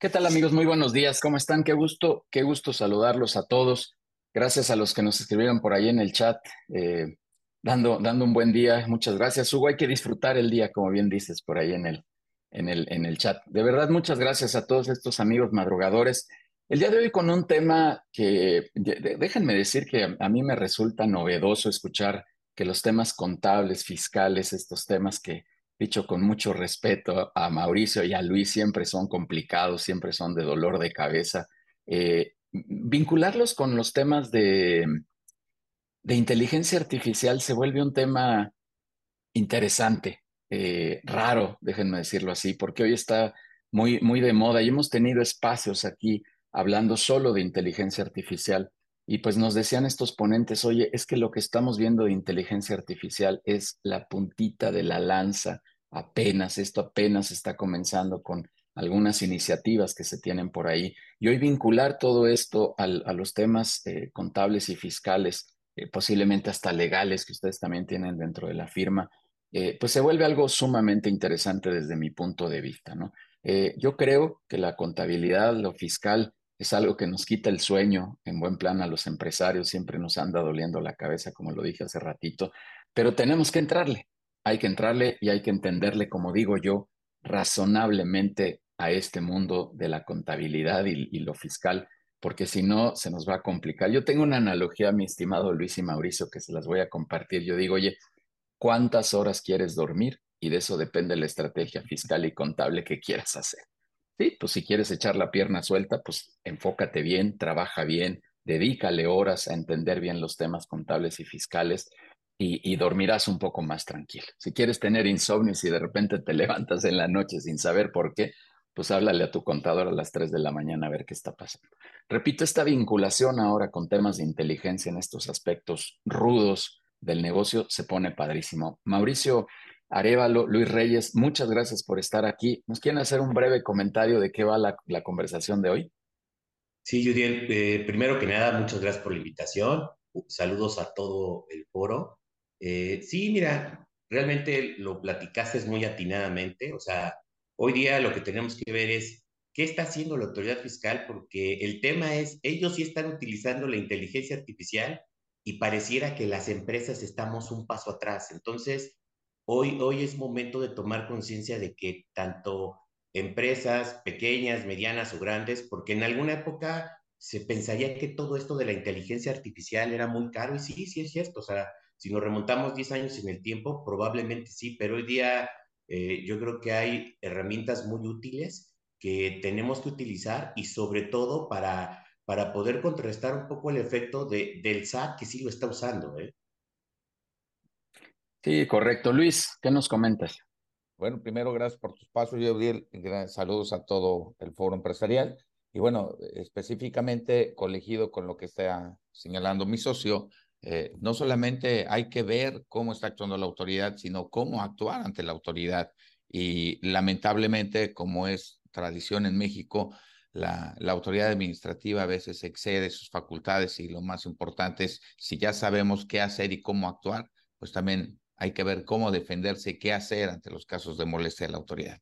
¿Qué tal amigos? Muy buenos días. ¿Cómo están? Qué gusto, qué gusto saludarlos a todos. Gracias a los que nos escribieron por ahí en el chat, eh, dando, dando un buen día. Muchas gracias, Hugo. Hay que disfrutar el día, como bien dices por ahí en el, en el, en el chat. De verdad, muchas gracias a todos estos amigos madrugadores. El día de hoy con un tema que déjenme decir que a mí me resulta novedoso escuchar que los temas contables, fiscales, estos temas que, dicho con mucho respeto a Mauricio y a Luis, siempre son complicados, siempre son de dolor de cabeza. Eh, vincularlos con los temas de, de inteligencia artificial se vuelve un tema interesante, eh, raro, déjenme decirlo así, porque hoy está muy, muy de moda y hemos tenido espacios aquí hablando solo de inteligencia artificial. Y pues nos decían estos ponentes, oye, es que lo que estamos viendo de inteligencia artificial es la puntita de la lanza, apenas, esto apenas está comenzando con algunas iniciativas que se tienen por ahí. Y hoy vincular todo esto a los temas eh, contables y fiscales, eh, posiblemente hasta legales que ustedes también tienen dentro de la firma, eh, pues se vuelve algo sumamente interesante desde mi punto de vista, ¿no? yo creo que la contabilidad, lo fiscal, es algo que nos quita el sueño en buen plan a los empresarios, siempre nos anda doliendo la cabeza, como lo dije hace ratito, pero tenemos que entrarle, hay que entrarle y hay que entenderle, como digo yo, razonablemente a este mundo de la contabilidad y, lo fiscal, porque si no, se nos va a complicar. Yo tengo una analogía, mi estimado Luis y Mauricio, que se las voy a compartir. Yo digo, oye, ¿cuántas horas quieres dormir? Y de eso depende la estrategia fiscal y contable que quieras hacer. Sí, pues si quieres echar la pierna suelta, pues enfócate bien, trabaja bien, dedícale horas a entender bien los temas contables y fiscales y, dormirás un poco más tranquilo. Si quieres tener insomnio y de repente te levantas en la noche sin saber por qué, pues háblale a tu contador a las 3 de la mañana a ver qué está pasando. Repito, esta vinculación ahora con temas de inteligencia en estos aspectos rudos del negocio se pone padrísimo. Mauricio, Arevalo, Luis Reyes, muchas gracias por estar aquí. ¿Nos quieren hacer un breve comentario de qué va la, conversación de hoy? Sí, Judiel, eh, primero que nada, muchas gracias por la invitación. Saludos a todo el foro. Eh, sí, mira, realmente lo platicaste muy atinadamente. O sea, hoy día lo que tenemos que ver es qué está haciendo la autoridad fiscal, porque el tema es, ellos sí están utilizando la inteligencia artificial y pareciera que las empresas estamos un paso atrás. Entonces, Hoy, hoy es momento de tomar conciencia de que tanto empresas pequeñas, medianas o grandes, porque en alguna época se pensaría que todo esto de la inteligencia artificial era muy caro y sí, sí es cierto, o sea, si nos remontamos 10 años en el tiempo, probablemente sí, pero hoy día eh, yo creo que hay herramientas muy útiles que tenemos que utilizar y sobre todo para, para poder contrarrestar un poco el efecto de, del SAT que sí lo está usando. ¿eh? Sí, correcto. Luis, ¿qué nos comentas? Bueno, primero, gracias por tus pasos, Gabriel. Saludos a todo el foro empresarial. Y bueno, específicamente colegido con lo que está señalando mi socio, eh, no solamente hay que ver cómo está actuando la autoridad, sino cómo actuar ante la autoridad. Y lamentablemente, como es tradición en México, la, la, autoridad administrativa a veces excede sus facultades y lo más importante es, si ya sabemos qué hacer y cómo actuar, pues también hay que ver cómo defenderse, qué hacer ante los casos de molestia de la autoridad.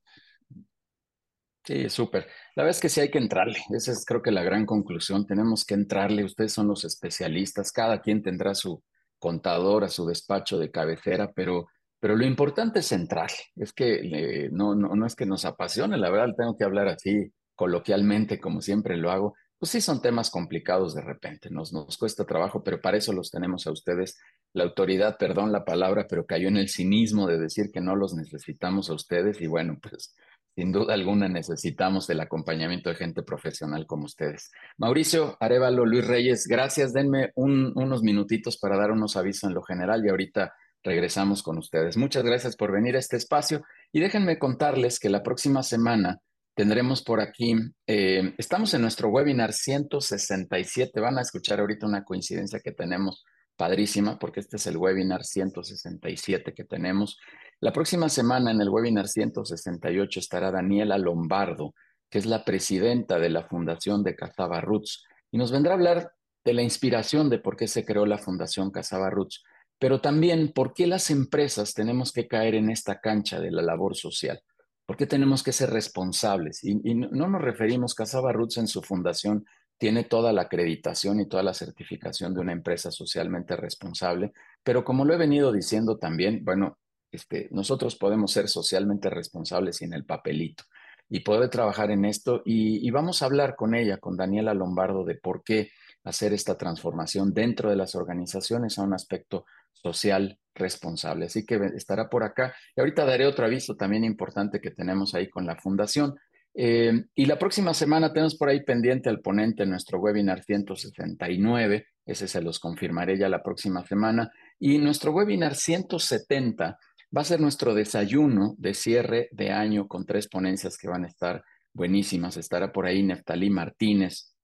Sí, súper. La verdad es que sí hay que entrarle. Esa es creo que la gran conclusión. Tenemos que entrarle. Ustedes son los especialistas. Cada quien tendrá su contador a su despacho de cabecera, pero, pero lo importante es entrarle. Es que no, no, no es que nos apasione, la verdad, tengo que hablar así coloquialmente, como siempre lo hago. Pues sí, son temas complicados de repente. Nos, nos cuesta trabajo, pero para eso los tenemos a ustedes la autoridad, perdón la palabra, pero cayó en el cinismo de decir que no los necesitamos a ustedes y bueno, pues sin duda alguna necesitamos el acompañamiento de gente profesional como ustedes. Mauricio Arevalo, Luis Reyes, gracias. Denme unos minutitos para dar unos avisos en lo general y ahorita regresamos con ustedes. Muchas gracias por venir a este espacio y déjenme contarles que la próxima semana tendremos por aquí, eh, estamos en nuestro webinar 167, van a escuchar ahorita una coincidencia que tenemos padrísima porque este es el webinar 167 que tenemos. La próxima semana en el webinar 168 estará Daniela Lombardo, que es la presidenta de la Fundación de Cazaba Roots, y nos vendrá a hablar de la inspiración de por qué se creó la Fundación Cazaba Roots, pero también por qué las empresas tenemos que caer en esta cancha de la labor social. ¿Por qué tenemos que ser responsables? Y, no nos referimos, Casaba Roots en su fundación tiene toda la acreditación y toda la certificación de una empresa socialmente responsable, pero como lo he venido diciendo también, bueno, este, nosotros podemos ser socialmente responsables sin el papelito y poder trabajar en esto y, vamos a hablar con ella, con Daniela Lombardo, de por qué hacer esta transformación dentro de las organizaciones a un aspecto social responsable. Así que estará por acá. Y ahorita daré otro aviso también importante que tenemos ahí con la fundación. Eh, y la próxima semana tenemos por ahí pendiente al ponente en nuestro webinar 169. Ese se los confirmaré ya la próxima semana. Y nuestro webinar 170 va a ser nuestro desayuno de cierre de año con tres ponencias que van a estar buenísimas. Estará por ahí Neftalí Martínez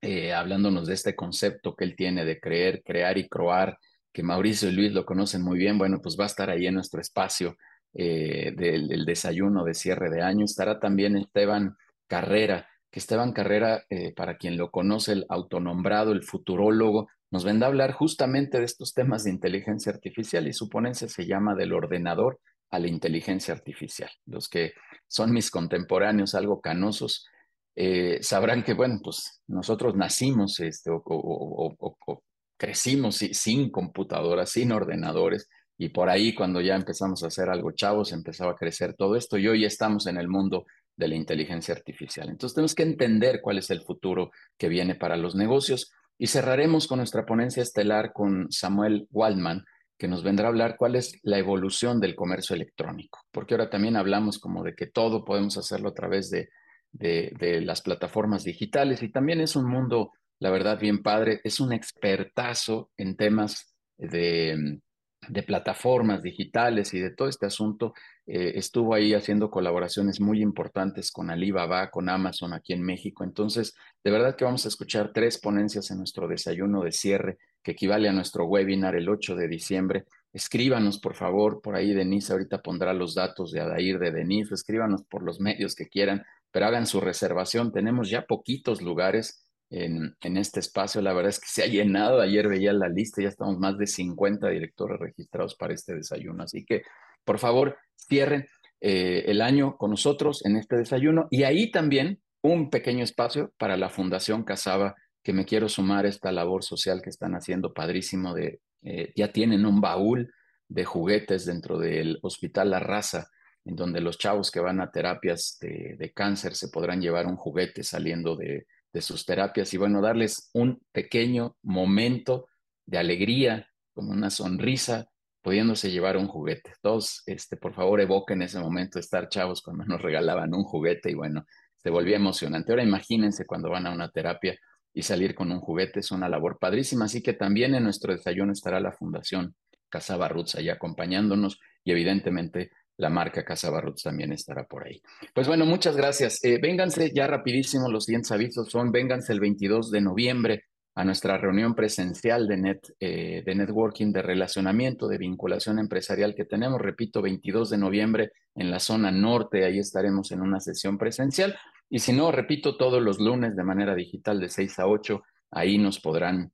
eh, hablándonos de este concepto que él tiene de creer, crear y croar que Mauricio y Luis lo conocen muy bien, bueno, pues va a estar ahí en nuestro espacio eh, del, desayuno de cierre de año. Estará también Esteban Carrera, que Esteban Carrera, eh, para quien lo conoce, el autonombrado, el futurólogo, nos vendrá a hablar justamente de estos temas de inteligencia artificial y su ponencia se llama Del ordenador a la inteligencia artificial. Los que son mis contemporáneos, algo canosos, eh, sabrán que, bueno, pues nosotros nacimos este, o, o, crecimos sin computadoras, sin ordenadores, y por ahí cuando ya empezamos a hacer algo chavos, empezaba a crecer todo esto, y hoy estamos en el mundo de la inteligencia artificial. Entonces tenemos que entender cuál es el futuro que viene para los negocios, y cerraremos con nuestra ponencia estelar con Samuel Waldman, que nos vendrá a hablar cuál es la evolución del comercio electrónico, porque ahora también hablamos como de que todo podemos hacerlo a través de, de, de las plataformas digitales, y también es un mundo la verdad, bien padre. Es un expertazo en temas de, de plataformas digitales y de todo este asunto. Eh, estuvo ahí haciendo colaboraciones muy importantes con Alibaba, con Amazon aquí en México. Entonces, de verdad que vamos a escuchar tres ponencias en nuestro desayuno de cierre, que equivale a nuestro webinar el 8 de diciembre. Escríbanos, por favor, por ahí Denise ahorita pondrá los datos de Adair de Denise, escríbanos por los medios que quieran, pero hagan su reservación. Tenemos ya poquitos lugares en, este espacio. La verdad es que se ha llenado. Ayer veía la lista, ya estamos más de 50 directores registrados para este desayuno. Así que, por favor, cierren eh, el año con nosotros en este desayuno. Y ahí también un pequeño espacio para la Fundación Casaba, que me quiero sumar a esta labor social que están haciendo padrísimo. De, eh, ya tienen un baúl de juguetes dentro del Hospital La Raza en donde los chavos que van a terapias de cáncer se podrán llevar un juguete saliendo de, de sus terapias y bueno, darles un pequeño momento de alegría, como una sonrisa, pudiéndose llevar un juguete. Todos, este, por favor, evoquen ese momento de estar chavos cuando nos regalaban un juguete y bueno, se volvía emocionante. Ahora imagínense cuando van a una terapia y salir con un juguete, es una labor padrísima. Así que también en nuestro desayuno estará la Fundación Casaba Roots ahí acompañándonos y evidentemente la marca Casa Barrots también estará por ahí. Pues bueno, muchas gracias. Eh, vénganse ya rapidísimo, los siguientes avisos son, vénganse el 22 de noviembre a nuestra reunión presencial de, net, eh, de networking, de relacionamiento, de vinculación empresarial que tenemos, repito, 22 de noviembre en la zona norte, ahí estaremos en una sesión presencial. Y si no, repito, todos los lunes de manera digital de 6 a 8, ahí nos podrán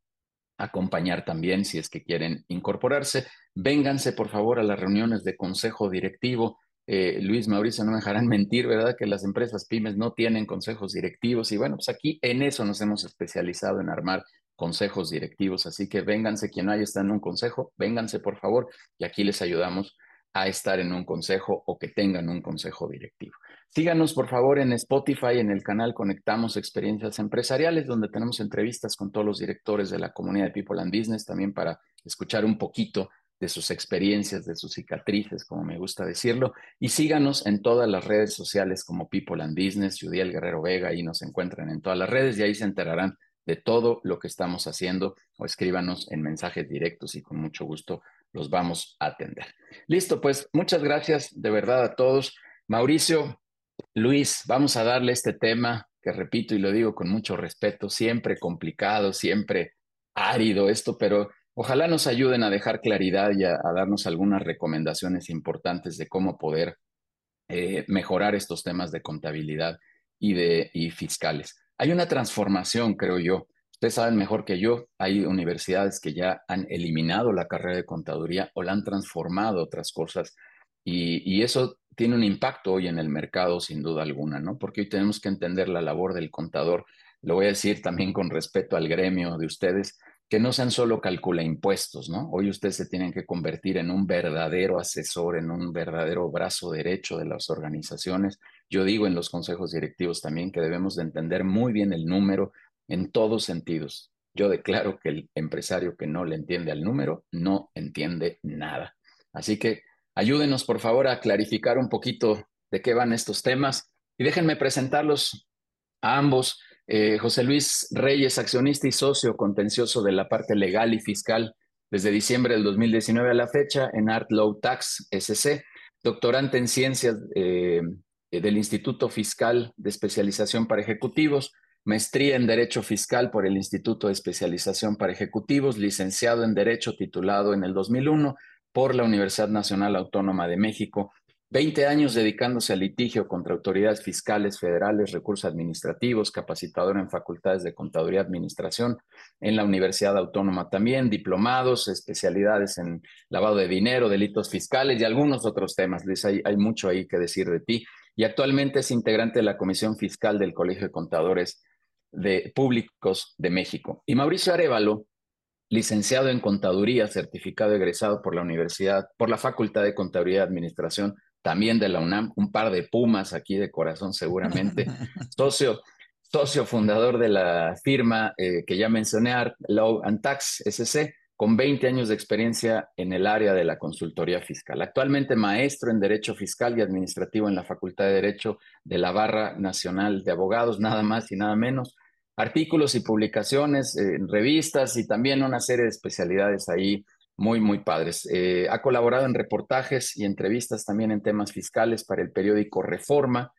acompañar también si es que quieren incorporarse. Vénganse, por favor, a las reuniones de consejo directivo. Eh, Luis Mauricio, no me dejarán mentir, ¿verdad? Que las empresas pymes no tienen consejos directivos y bueno, pues aquí en eso nos hemos especializado en armar consejos directivos, así que vénganse, quien no haya estado en un consejo, vénganse por favor y aquí les ayudamos a estar en un consejo o que tengan un consejo directivo. Síganos, por favor, en Spotify, en el canal Conectamos Experiencias Empresariales, donde tenemos entrevistas con todos los directores de la comunidad de People and Business, también para escuchar un poquito de sus experiencias, de sus cicatrices, como me gusta decirlo. Y síganos en todas las redes sociales como People and Business, Judiel Guerrero Vega, ahí nos encuentran en todas las redes y ahí se enterarán de todo lo que estamos haciendo o escríbanos en mensajes directos y con mucho gusto los vamos a atender. Listo, pues muchas gracias de verdad a todos. Mauricio, Luis, vamos a darle este tema que repito y lo digo con mucho respeto, siempre complicado, siempre árido esto, pero ojalá nos ayuden a dejar claridad y a, darnos algunas recomendaciones importantes de cómo poder eh, mejorar estos temas de contabilidad y, de, y fiscales. Hay una transformación, creo yo. Ustedes saben mejor que yo, hay universidades que ya han eliminado la carrera de contaduría o la han transformado otras cosas y, eso tiene un impacto hoy en el mercado, sin duda alguna, ¿no? Porque hoy tenemos que entender la labor del contador. Lo voy a decir también con respeto al gremio de ustedes, que no sean solo calcula impuestos, ¿no? Hoy ustedes se tienen que convertir en un verdadero asesor, en un verdadero brazo derecho de las organizaciones. Yo digo en los consejos directivos también que debemos de entender muy bien el número en todos sentidos. Yo declaro que el empresario que no le entiende al número no entiende nada. Así que ayúdenos, por favor, a clarificar un poquito de qué van estos temas y déjenme presentarlos a ambos. Eh, José Luis Reyes, accionista y socio contencioso de la parte legal y fiscal desde diciembre del 2019 a la fecha en Art Low Tax SC, doctorante en ciencias eh, del Instituto Fiscal de Especialización para Ejecutivos, maestría en Derecho Fiscal por el Instituto de Especialización para Ejecutivos, licenciado en Derecho titulado en el 2001 por la Universidad Nacional Autónoma de México 20 años dedicándose al litigio contra autoridades fiscales, federales, recursos administrativos, capacitador en facultades de contaduría y administración en la Universidad Autónoma también, diplomados, especialidades en lavado de dinero, delitos fiscales y algunos otros temas. Luis, hay mucho ahí que decir de ti. Y actualmente es integrante de la Comisión Fiscal del Colegio de Contadores de Públicos de México. Y Mauricio Arevalo, licenciado en Contaduría, certificado egresado por la Universidad, por la Facultad de Contaduría y Administración también de la UNAM, un par de Pumas aquí de corazón seguramente, socio, socio fundador de la firma eh, que ya mencioné, Art Law and Tax SC, con 20 años de experiencia en el área de la consultoría fiscal. Actualmente maestro en Derecho Fiscal y Administrativo en la Facultad de Derecho de la Barra Nacional de Abogados, nada más y nada menos. Artículos y publicaciones en revistas y también una serie de especialidades ahí muy, muy padres. Eh, ha colaborado en reportajes y entrevistas también en temas fiscales para el periódico Reforma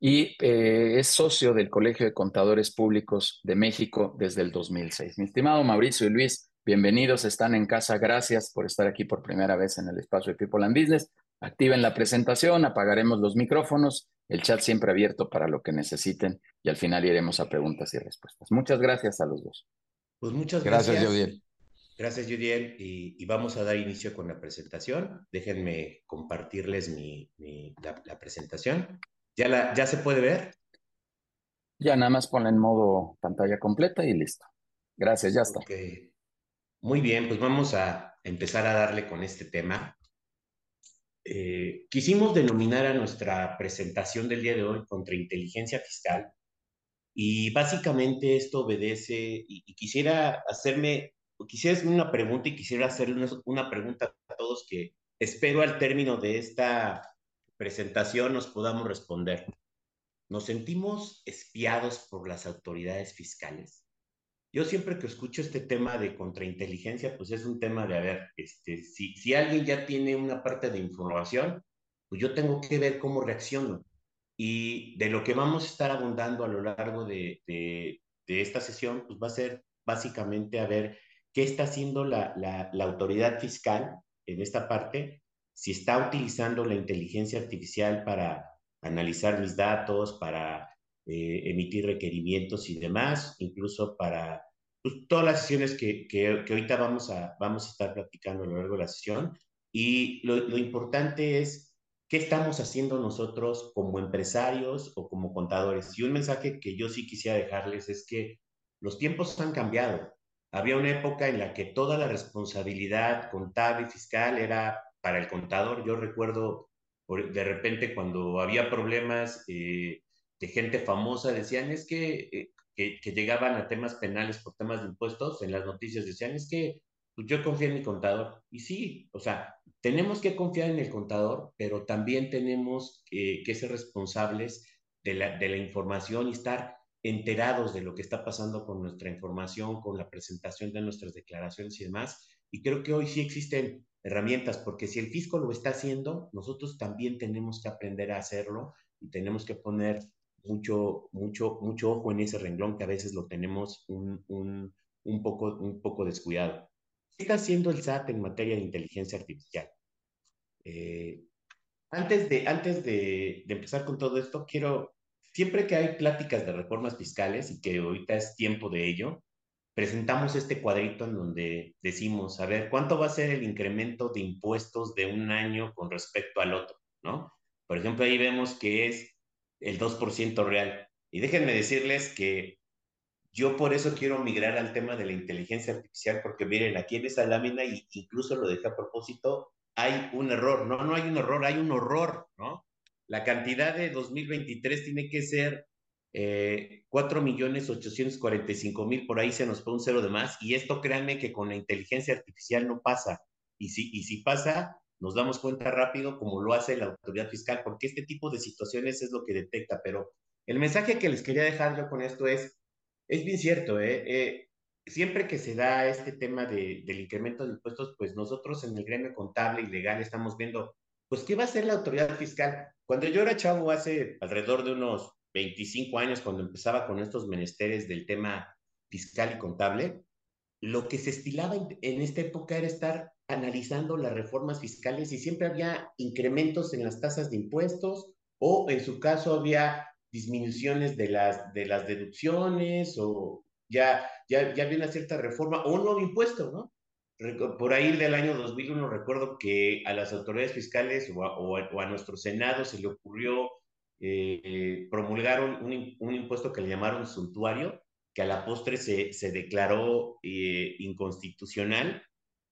y eh, es socio del Colegio de Contadores Públicos de México desde el 2006. Mi estimado Mauricio y Luis, bienvenidos, están en casa. Gracias por estar aquí por primera vez en el espacio de People and Business. Activen la presentación, apagaremos los micrófonos, el chat siempre abierto para lo que necesiten y al final iremos a preguntas y respuestas. Muchas gracias a los dos. Pues muchas gracias. Gracias, Gracias, Judiel. Y, vamos a dar inicio con la presentación. Déjenme compartirles mi, la, presentación. ¿Ya, la, ¿Ya se puede ver? Ya nada más ponla en modo pantalla completa y listo. Gracias, ya está. Muy bien, pues vamos a empezar a darle con este tema. Eh, quisimos denominar a nuestra presentación del día de hoy contrainteligencia fiscal y básicamente esto obedece y quisiera hacerme quisiera hacer una pregunta y quisiera hacerle una pregunta a todos que espero al término de esta presentación nos podamos responder. ¿Nos sentimos espiados por las autoridades fiscales? Yo siempre que escucho este tema de contrainteligencia, pues es un tema de, a ver, este, si, si alguien ya tiene una parte de información, pues yo tengo que ver cómo reacciono. Y de lo que vamos a estar abundando a lo largo de, de, de esta sesión, pues va a ser básicamente a ver qué está haciendo la, la, autoridad fiscal en esta parte, si está utilizando la inteligencia artificial para analizar mis datos, para eh, emitir requerimientos y demás, incluso para pues, todas las sesiones que, que, que, ahorita vamos a, vamos a estar platicando a lo largo de la sesión. Y lo, importante es qué estamos haciendo nosotros como empresarios o como contadores. Y un mensaje que yo sí quisiera dejarles es que los tiempos han cambiado. Había una época en la que toda la responsabilidad contable y fiscal era para el contador. Yo recuerdo de repente cuando había problemas eh, de gente famosa, decían es eh, que, que, llegaban a temas penales por temas de impuestos, en las noticias decían es que pues, yo confío en mi contador. Y sí, o sea, tenemos que confiar en el contador, pero también tenemos que ser responsables de la, de la información y estar enterados de lo que está pasando con nuestra información, con la presentación de nuestras declaraciones y demás. Y creo que hoy sí existen herramientas, porque si el fisco lo está haciendo, nosotros también tenemos que aprender a hacerlo y tenemos que poner mucho, mucho, mucho ojo en ese renglón que a veces lo tenemos un, un, un, poco, un poco descuidado. ¿Qué está haciendo el SAT en materia de inteligencia artificial? Eh, antes de, antes de, empezar con todo esto, quiero siempre que hay pláticas de reformas fiscales y que ahorita es tiempo de ello, presentamos este cuadrito en donde decimos, a ver, ¿cuánto va a ser el incremento de impuestos de un año con respecto al otro? ¿No? Por ejemplo, ahí vemos que es el 2% real. Y déjenme decirles que yo por eso quiero migrar al tema de la inteligencia artificial, porque miren, aquí en esa lámina, y incluso lo dejé a propósito, hay un error. No, no hay un error, hay un horror, ¿no? La cantidad de 2023 tiene que ser eh, 4.845.000, por ahí se nos fue un cero de más, y esto créanme que con la inteligencia artificial no pasa. Y si, y si pasa, nos damos cuenta rápido como lo hace la autoridad fiscal, porque este tipo de situaciones es lo que detecta. Pero el mensaje que les quería dejar yo con esto es, es bien cierto, ¿eh? eh siempre que se da este tema de, del incremento de impuestos, pues nosotros en el gremio contable y legal estamos viendo, pues, ¿qué va a hacer la autoridad fiscal? Cuando yo era chavo hace alrededor de unos 25 años, cuando empezaba con estos menesteres del tema fiscal y contable, lo que se estilaba en, esta época era estar analizando las reformas fiscales y siempre había incrementos en las tasas de impuestos o en su caso había disminuciones de las, de las deducciones o ya, ya, ya había una cierta reforma o un nuevo impuesto, ¿no? Por ahí del año 2001 recuerdo que a las autoridades fiscales o a, o a, nuestro Senado se le ocurrió eh, promulgar un, un, impuesto que le llamaron suntuario, a la postre se, se declaró eh, inconstitucional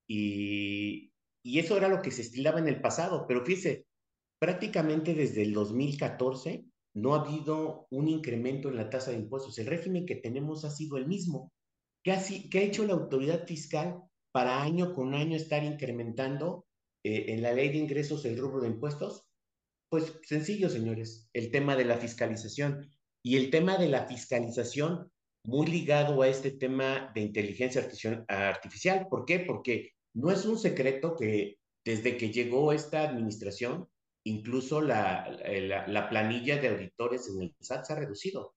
y, y eso era lo que se estilaba en el pasado. Pero fíjese, prácticamente desde el 2014 no ha habido un incremento en la tasa de impuestos. El régimen que tenemos ha sido el mismo. ¿Qué ha, qué ha hecho la autoridad fiscal para año con año estar incrementando eh, en la ley de ingresos el rubro de impuestos? Pues sencillo, señores, el tema de la fiscalización. Y el tema de la fiscalización muy ligado a este tema de inteligencia artificial. ¿Por qué? Porque no es un secreto que desde que llegó esta administración incluso la, la, planilla de auditores en el SAT se ha reducido.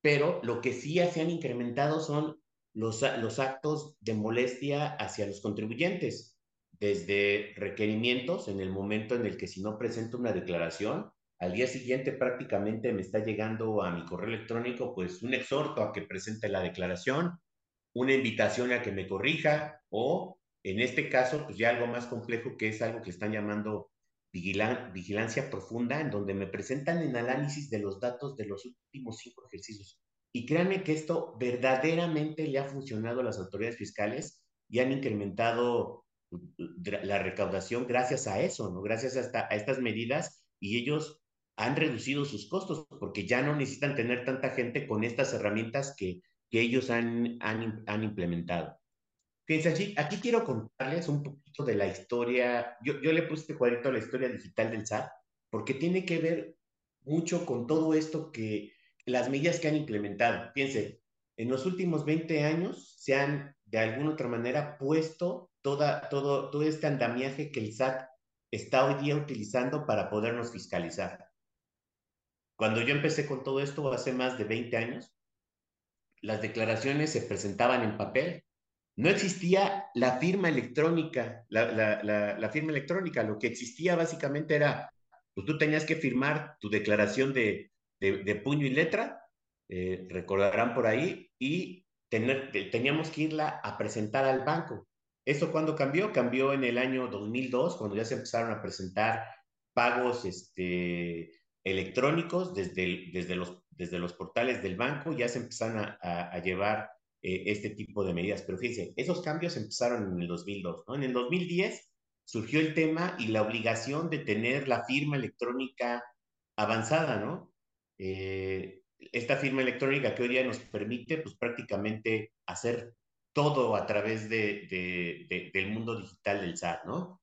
Pero lo que sí se han incrementado son los, los actos de molestia hacia los contribuyentes, desde requerimientos en el momento en el que si no presento una declaración, al día siguiente prácticamente me está llegando a mi correo electrónico pues un exhorto a que presente la declaración, una invitación a que me corrija o en este caso pues ya algo más complejo que es algo que están llamando vigilancia profunda, en donde me presentan en análisis de los datos de los últimos cinco ejercicios. Y créanme que esto verdaderamente le ha funcionado a las autoridades fiscales y han incrementado uh, la recaudación gracias a eso, ¿no? Gracias a, a estas medidas y ellos han reducido sus costos porque ya no necesitan tener tanta gente con estas herramientas que, que ellos han, han, han implementado. Fíjense, aquí, quiero contarles un poquito de la historia. Yo, yo le puse este cuadrito a la historia digital del SAT, porque tiene que ver mucho con todo esto que las medidas que han implementado. Fíjense, en los últimos 20 años se han de alguna otra manera puesto toda, todo, todo este andamiaje que el SAT está hoy día utilizando para podernos fiscalizar. Cuando yo empecé con todo esto hace más de 20 años, las declaraciones se presentaban en papel no existía la firma electrónica, la, firma electrónica, lo que existía básicamente era, pues tú tenías que firmar tu declaración de, puño y letra, eh, recordarán por ahí, y tener, teníamos que irla a presentar al banco. ¿Eso cuándo cambió? Cambió en el año 2002, cuando ya se empezaron a presentar pagos este, electrónicos desde, desde, los, desde los portales del banco, ya se empezaron a, a llevar eh, este tipo de medidas. Pero fíjense, esos cambios empezaron en el 2002, ¿no? En el 2010 surgió el tema y la obligación de tener la firma electrónica avanzada, ¿no? Eh, esta firma electrónica que hoy día nos permite, pues prácticamente hacer todo a través de, de, del mundo digital del SAT, ¿no?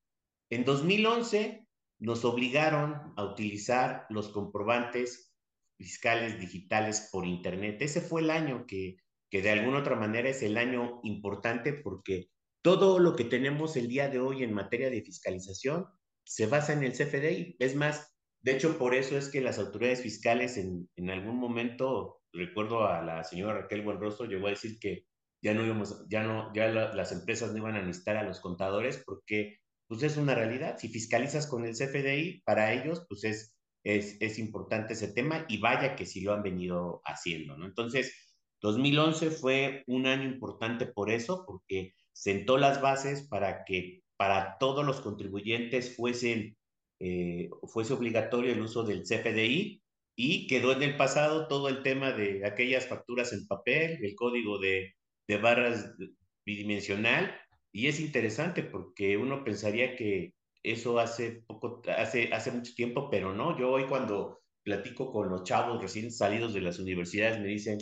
En 2011 nos obligaron a utilizar los comprobantes fiscales digitales por Internet. Ese fue el año que que de alguna otra manera es el año importante porque todo lo que tenemos el día de hoy en materia de fiscalización se basa en el CFDI. Es más, de hecho, por eso es que las autoridades fiscales en, algún momento, recuerdo a la señora Raquel Buenroso, llegó a decir que ya no íbamos, ya no, ya las empresas no iban a necesitar a los contadores porque pues es una realidad. Si fiscalizas con el CFDI, para ellos, pues es, es, es importante ese tema y vaya que sí lo han venido haciendo, ¿no? Entonces, 2011 fue un año importante por eso, porque sentó las bases para que para todos los contribuyentes fuesen eh, fuese obligatorio el uso del CFDI y quedó en el pasado todo el tema de aquellas facturas en papel, el código de, de barras bidimensional, y es interesante porque uno pensaría que eso hace poco, hace, hace mucho tiempo, pero no, yo hoy cuando platico con los chavos recién salidos de las universidades me dicen,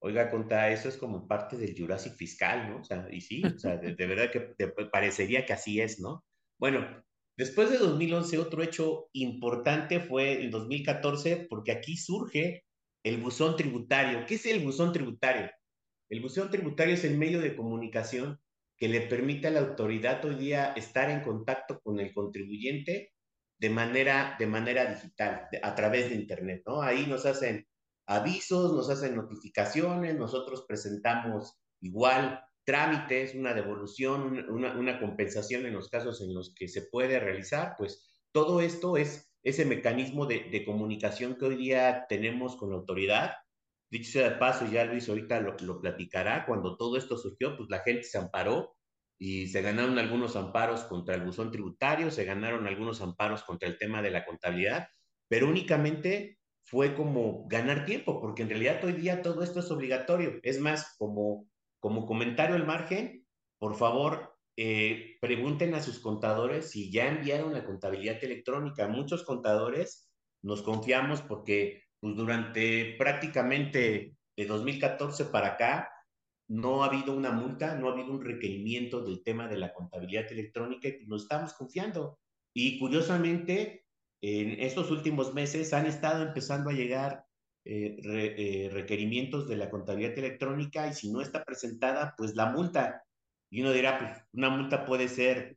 oiga, conta, eso es como parte del Jurassic fiscal, ¿no? O sea, y sí, o sea, de, de verdad que te parecería que así es, ¿no? Bueno, Después de 2011, otro hecho importante fue el 2014, porque aquí surge el buzón tributario. ¿Qué es el buzón tributario? El buzón tributario es el medio de comunicación que le permite a la autoridad hoy día estar en contacto con el contribuyente de manera, de manera digital, a través de Internet, ¿no? Ahí nos hacen avisos, nos hacen notificaciones, nosotros presentamos igual trámites, una devolución, una, una, compensación en los casos en los que se puede realizar, pues todo esto es ese mecanismo de, de comunicación que hoy día tenemos con la autoridad. Dicho sea de paso, ya Luis ahorita lo, lo platicará, cuando todo esto surgió, pues la gente se amparó y se ganaron algunos amparos contra el buzón tributario, se ganaron algunos amparos contra el tema de la contabilidad, pero únicamente fue como ganar tiempo, porque en realidad hoy día todo esto es obligatorio. Es más, como como comentario al margen, por favor, eh, pregunten a sus contadores si ya enviaron la contabilidad electrónica. Muchos contadores nos confiamos porque pues, durante prácticamente de 2014 para acá no ha habido una multa, no ha habido un requerimiento del tema de la contabilidad electrónica y nos estamos confiando. Y curiosamente, en estos últimos meses han estado empezando a llegar eh, eh, requerimientos de la contabilidad electrónica y si no está presentada, pues la multa. Y uno dirá, pues una multa puede ser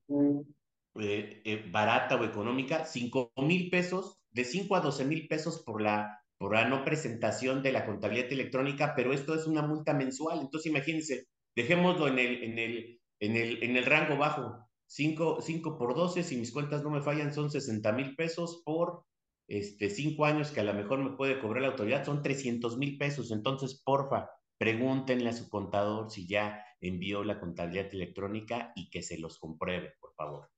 eh, barata o económica, 5 mil pesos, de 5 a 12 mil pesos por la, por la no presentación de la contabilidad electrónica, pero esto es una multa mensual. Entonces imagínense, dejémoslo en el, en el, en el, en el rango bajo. 5, 5 por 12, si mis cuentas no me fallan, son 60 mil pesos por este, años que a lo mejor me puede cobrar la autoridad, son 300 mil pesos. Entonces, porfa, pregúntenle a su contador si ya envió la contabilidad electrónica y que se los compruebe, por favor.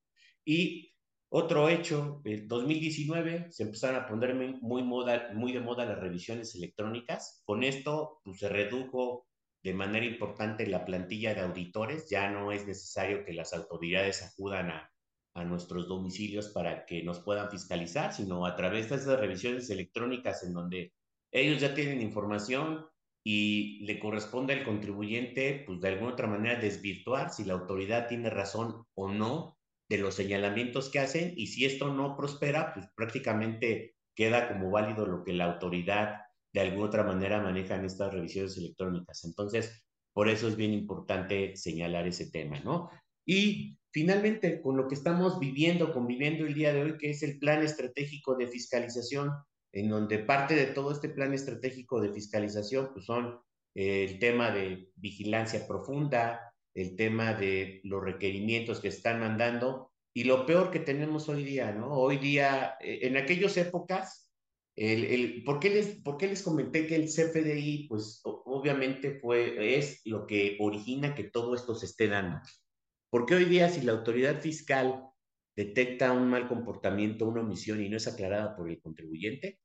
Y otro hecho, el 2019 se empezaron a poner muy, moda, muy de moda las revisiones electrónicas. Con esto pues, se redujo de manera importante la plantilla de auditores. Ya no es necesario que las autoridades acudan a, a nuestros domicilios para que nos puedan fiscalizar, sino a través de esas revisiones electrónicas en donde ellos ya tienen información y le corresponde al contribuyente, pues de alguna otra manera desvirtuar si la autoridad tiene razón o no de los señalamientos que hacen y si esto no prospera, pues prácticamente queda como válido lo que la autoridad de alguna otra manera maneja en estas revisiones electrónicas. Entonces, por eso es bien importante señalar ese tema, ¿no? Y finalmente, con lo que estamos viviendo, conviviendo el día de hoy, que es el plan estratégico de fiscalización, en donde parte de todo este plan estratégico de fiscalización, pues son eh, el tema de vigilancia profunda, el tema de los requerimientos que están mandando y lo peor que tenemos hoy día, ¿no? Hoy día, eh, en aquellas épocas, ¿por, qué les, ¿por qué les comenté que el CFDI, pues obviamente fue, es lo que origina que todo esto se esté dando? Porque hoy día si la autoridad fiscal detecta un mal comportamiento, una omisión y no es aclarada por el contribuyente,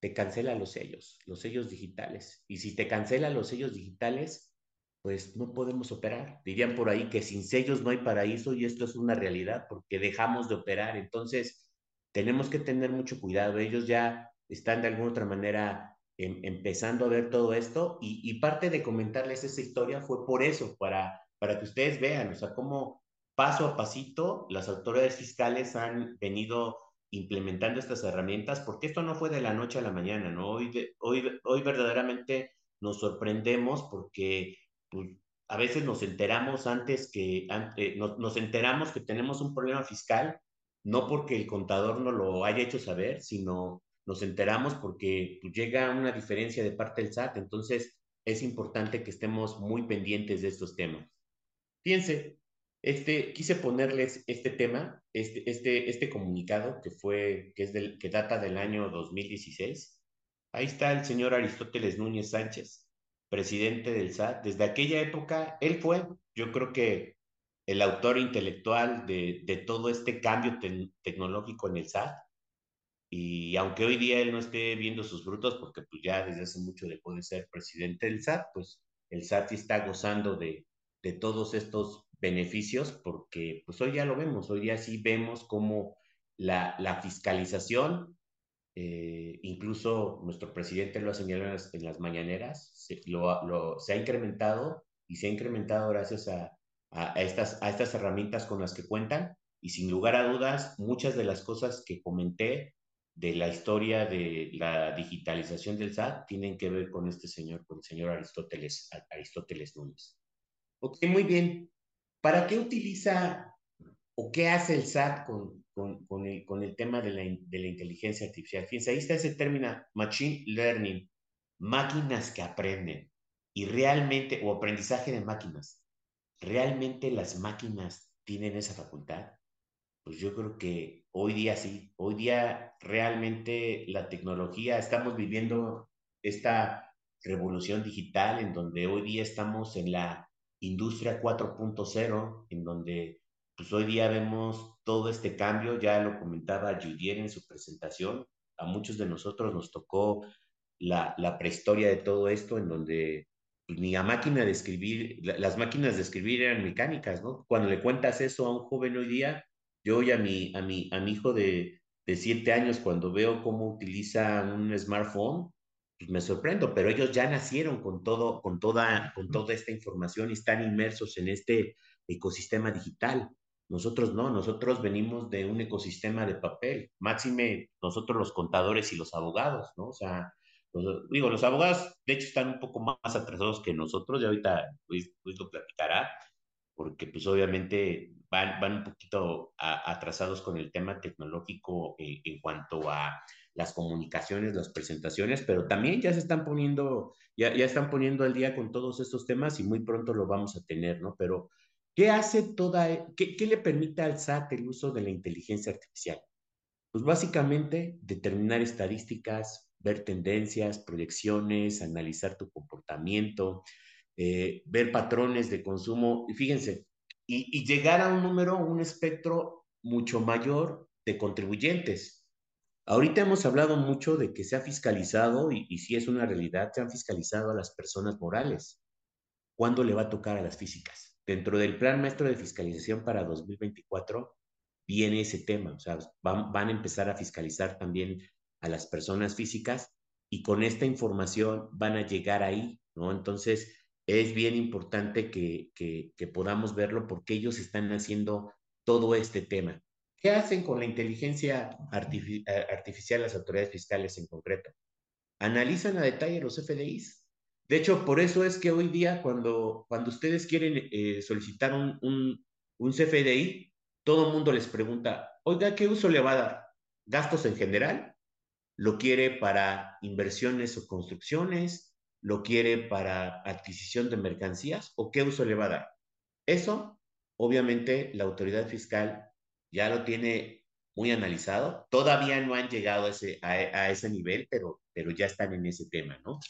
te cancela los sellos, los sellos digitales. Y si te cancela los sellos digitales, pues no podemos operar. Dirían por ahí que sin sellos no hay paraíso y esto es una realidad porque dejamos de operar. Entonces, tenemos que tener mucho cuidado. Ellos ya están de alguna otra manera em, empezando a ver todo esto y, y parte de comentarles esa historia fue por eso, para para que ustedes vean, o sea, cómo paso a pasito las autoridades fiscales han venido implementando estas herramientas, porque esto no fue de la noche a la mañana, ¿no? Hoy, hoy, hoy verdaderamente nos sorprendemos porque pues, a veces nos enteramos antes que, eh, nos, nos enteramos que tenemos un problema fiscal, no porque el contador no lo haya hecho saber, sino nos enteramos porque pues, llega una diferencia de parte del SAT, entonces es importante que estemos muy pendientes de estos temas. Fíjense, este, quise ponerles este tema, este, este, este comunicado que fue, que es del, que data del año 2016. Ahí está el señor Aristóteles Núñez Sánchez, presidente del SAT. Desde aquella época, él fue, yo creo que el autor intelectual de, de todo este cambio tecnológico en el SAT. Y aunque hoy día él no esté viendo sus frutos, porque pues ya desde hace mucho dejó de ser presidente del SAT, pues el SAT está gozando de, de todos estos beneficios, porque pues hoy ya lo vemos, hoy día sí vemos cómo la, la fiscalización, eh, incluso nuestro presidente lo ha señalado en las, mañaneras, se, ha incrementado y se ha incrementado gracias a, a, estas, a estas herramientas con las que cuentan y sin lugar a dudas, muchas de las cosas que comenté de la historia de la digitalización del SAT tienen que ver con este señor, con el señor Aristóteles, Aristóteles Núñez. Ok, muy bien. ¿Para qué utiliza o qué hace el SAT con, con, con, el, con el, tema de la, de la, inteligencia artificial? Fíjense, ahí está ese término, machine learning, máquinas que aprenden y realmente, o aprendizaje de máquinas. ¿Realmente las máquinas tienen esa facultad? Pues yo creo que hoy día sí, hoy día realmente la tecnología, estamos viviendo esta revolución digital en donde hoy día estamos en la industria 4.0, en donde pues hoy día vemos todo este cambio, ya lo comentaba Judier en su presentación, a muchos de nosotros nos tocó la, la prehistoria de todo esto, en donde pues, ni a máquina de escribir, las máquinas de escribir eran mecánicas, ¿no? Cuando le cuentas eso a un joven hoy día, yo hoy a mi, a mi, a mi hijo de, de siete años, cuando veo cómo utiliza un smartphone, pues me sorprendo, pero ellos ya nacieron con todo, con toda, con toda esta información y están inmersos en este ecosistema digital. Nosotros no, nosotros venimos de un ecosistema de papel, máxime nosotros los contadores y los abogados, ¿no? O sea, los, digo, los abogados de hecho están un poco más atrasados que nosotros, y ahorita Luis, lo platicará, porque pues obviamente van, van un poquito atrasados con el tema tecnológico en, en cuanto a las comunicaciones, las presentaciones, pero también ya se están poniendo, ya, ya están poniendo al día con todos estos temas y muy pronto lo vamos a tener, ¿no? Pero, ¿qué hace toda, qué, qué le permite al SAT el uso de la inteligencia artificial? Pues básicamente determinar estadísticas, ver tendencias, proyecciones, analizar tu comportamiento, eh, ver patrones de consumo, y fíjense, y, y llegar a un número, un espectro mucho mayor de contribuyentes Ahorita hemos hablado mucho de que se ha fiscalizado, y, y si es una realidad, se han fiscalizado a las personas morales. ¿Cuándo le va a tocar a las físicas? Dentro del Plan Maestro de Fiscalización para 2024 viene ese tema, o sea, van, van a empezar a fiscalizar también a las personas físicas y con esta información van a llegar ahí, ¿no? Entonces, es bien importante que, que, que podamos verlo porque ellos están haciendo todo este tema. ¿Qué hacen con la inteligencia eh, artificial las autoridades fiscales en concreto? Analizan a detalle los FDIs. De hecho, por eso es que hoy día cuando, cuando ustedes quieren eh, solicitar un, un, un CFDI, todo el mundo les pregunta, oiga, ¿qué uso le va a dar? ¿Gastos en general? ¿Lo quiere para inversiones o construcciones? ¿Lo quiere para adquisición de mercancías? ¿O qué uso le va a dar? Eso, obviamente, la autoridad fiscal ya lo tiene muy analizado. Todavía no han llegado a ese, a, ese nivel, pero, pero ya están en ese tema, ¿no?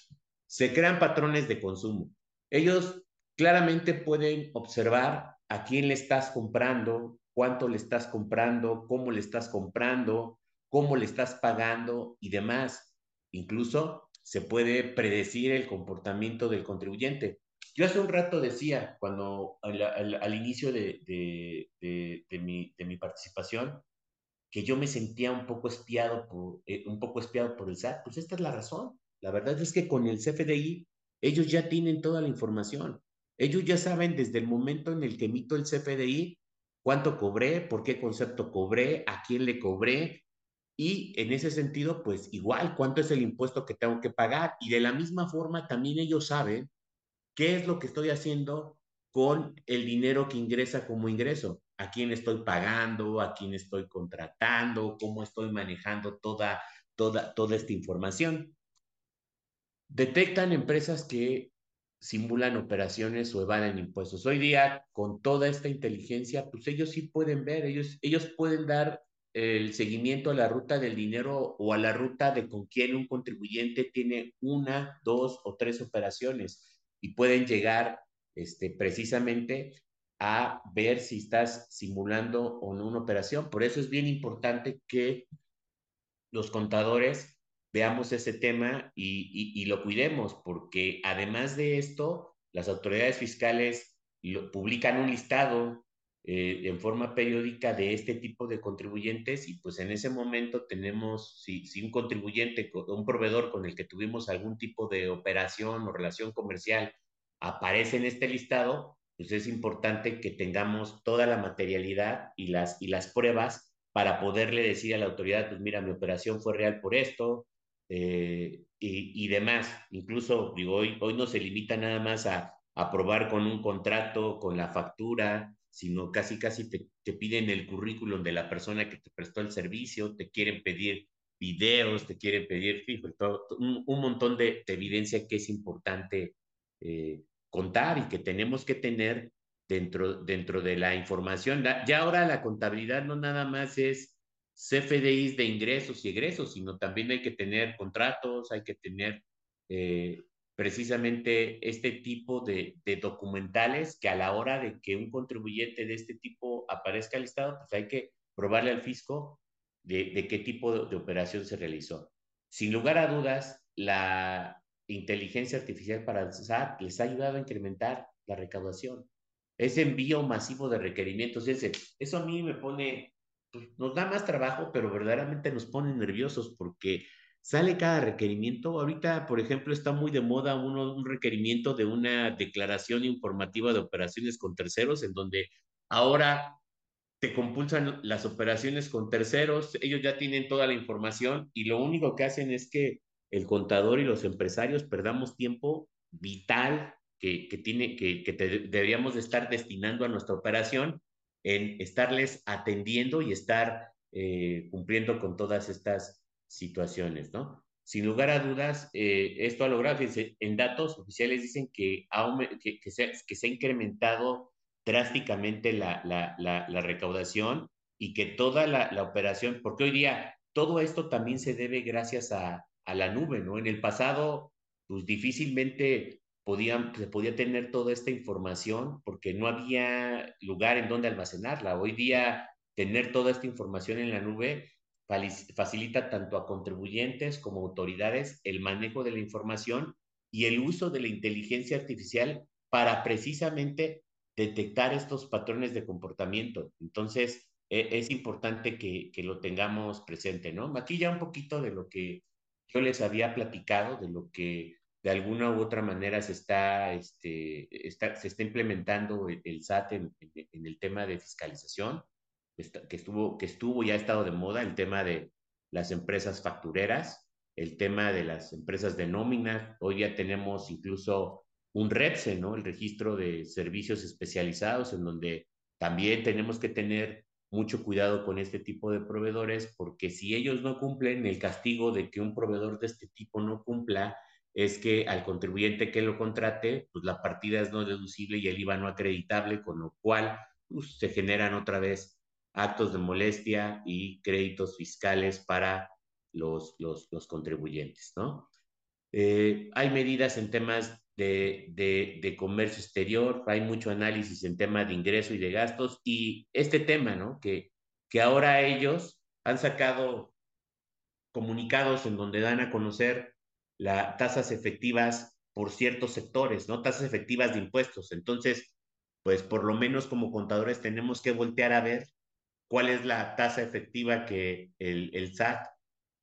Se crean patrones de consumo. Ellos claramente pueden observar a quién le estás comprando, cuánto le estás comprando, cómo le estás comprando, cómo le estás pagando y demás. Incluso se puede predecir el comportamiento del contribuyente. Yo hace un rato decía, cuando al, inicio de mi participación, que yo me sentía un poco espiado por, eh, un poco espiado por el SAT, pues esta es la razón. La verdad es que con el CFDI ellos ya tienen toda la información. Ellos ya saben desde el momento en el que emito el CFDI cuánto cobré, por qué concepto cobré, a quién le cobré y en ese sentido, pues igual cuánto es el impuesto que tengo que pagar. Y de la misma forma también ellos saben ¿Qué es lo que estoy haciendo con el dinero que ingresa como ingreso? ¿A quién estoy pagando? ¿A quién estoy contratando? ¿Cómo estoy manejando toda, toda, toda esta información? Detectan empresas que simulan operaciones o evaden impuestos. Hoy día, con toda esta inteligencia, pues ellos sí pueden ver, ellos, ellos pueden dar el seguimiento a la ruta del dinero o a la ruta de con quién un contribuyente tiene una, dos o tres operaciones y pueden llegar este, precisamente a ver si estás simulando o no una operación. Por eso es bien importante que los contadores veamos ese tema y, lo cuidemos, porque además de esto, las autoridades fiscales publican un listado eh, en forma periódica de este tipo de contribuyentes y pues en ese momento tenemos, si, si un contribuyente, un proveedor con el que tuvimos algún tipo de operación o relación comercial aparece en este listado, pues es importante que tengamos toda la materialidad y las, y las pruebas para poderle decir a la autoridad, pues mira, mi operación fue real por esto eh, y, y, demás. Incluso, digo, hoy, hoy no se limita nada más a aprobar con un contrato, con la factura, sino casi, casi te, te piden el currículum de la persona que te prestó el servicio, te quieren pedir videos, te quieren pedir fijo, todo, un, un, montón de, de, evidencia que es importante eh, contar y que tenemos que tener dentro, dentro de la información. Ya ahora la contabilidad no nada más es CFDIs de ingresos y egresos, sino también hay que tener contratos, hay que tener eh, precisamente este tipo de, de, documentales que a la hora de que un contribuyente de este tipo aparezca listado, pues hay que probarle al fisco de, de qué tipo de, de operación se realizó. Sin lugar a dudas, la inteligencia artificial para el SAT les ha ayudado a incrementar la recaudación ese envío masivo de requerimientos, ese, eso a mí me pone, pues, nos da más trabajo, pero verdaderamente nos pone nerviosos porque sale cada requerimiento. Ahorita, por ejemplo, está muy de moda uno, un requerimiento de una declaración informativa de operaciones con terceros, en donde ahora te compulsan las operaciones con terceros, ellos ya tienen toda la información y lo único que hacen es que el contador y los empresarios perdamos tiempo vital que, que tiene, que, que te, deberíamos estar destinando a nuestra operación en estarles atendiendo y estar eh, cumpliendo con todas estas situaciones, ¿no? Sin lugar a dudas, eh, esto ha logrado, en datos oficiales dicen que, que, se, ha incrementado drásticamente la, la, la, recaudación y que toda la, la, operación, porque hoy día todo esto también se debe gracias a, a la nube, ¿no? En el pasado, pues difícilmente podían, se podía tener toda esta información porque no había lugar en donde almacenarla. Hoy día, tener toda esta información en la nube facilita tanto a contribuyentes como autoridades el manejo de la información y el uso de la inteligencia artificial para precisamente detectar estos patrones de comportamiento. Entonces, e es importante que, que, lo tengamos presente, ¿no? Aquí ya un poquito de lo que yo les había platicado, de lo que de alguna u otra manera se está, este, está, se está implementando el, el SAT en, el tema de fiscalización, que estuvo, que estuvo y ha estado de moda, el tema de las empresas factureras, el tema de las empresas de nómina. Hoy ya tenemos incluso un REPSE, ¿no? El registro de servicios especializados, en donde también tenemos que tener mucho cuidado con este tipo de proveedores, porque si ellos no cumplen, el castigo de que un proveedor de este tipo no cumpla es que al contribuyente que lo contrate, pues la partida es no deducible y el IVA no acreditable, con lo cual pues, se generan otra vez actos de molestia y créditos fiscales para los, los, contribuyentes, ¿no? Eh, hay medidas en temas de, de, comercio exterior, hay mucho análisis en temas de ingreso y de gastos, y este tema, ¿no? Que, que ahora ellos han sacado comunicados en donde dan a conocer las tasas efectivas por ciertos sectores, ¿no? Tasas efectivas de impuestos. Entonces, pues por lo menos como contadores tenemos que voltear a ver cuál es la tasa efectiva que el, el SAT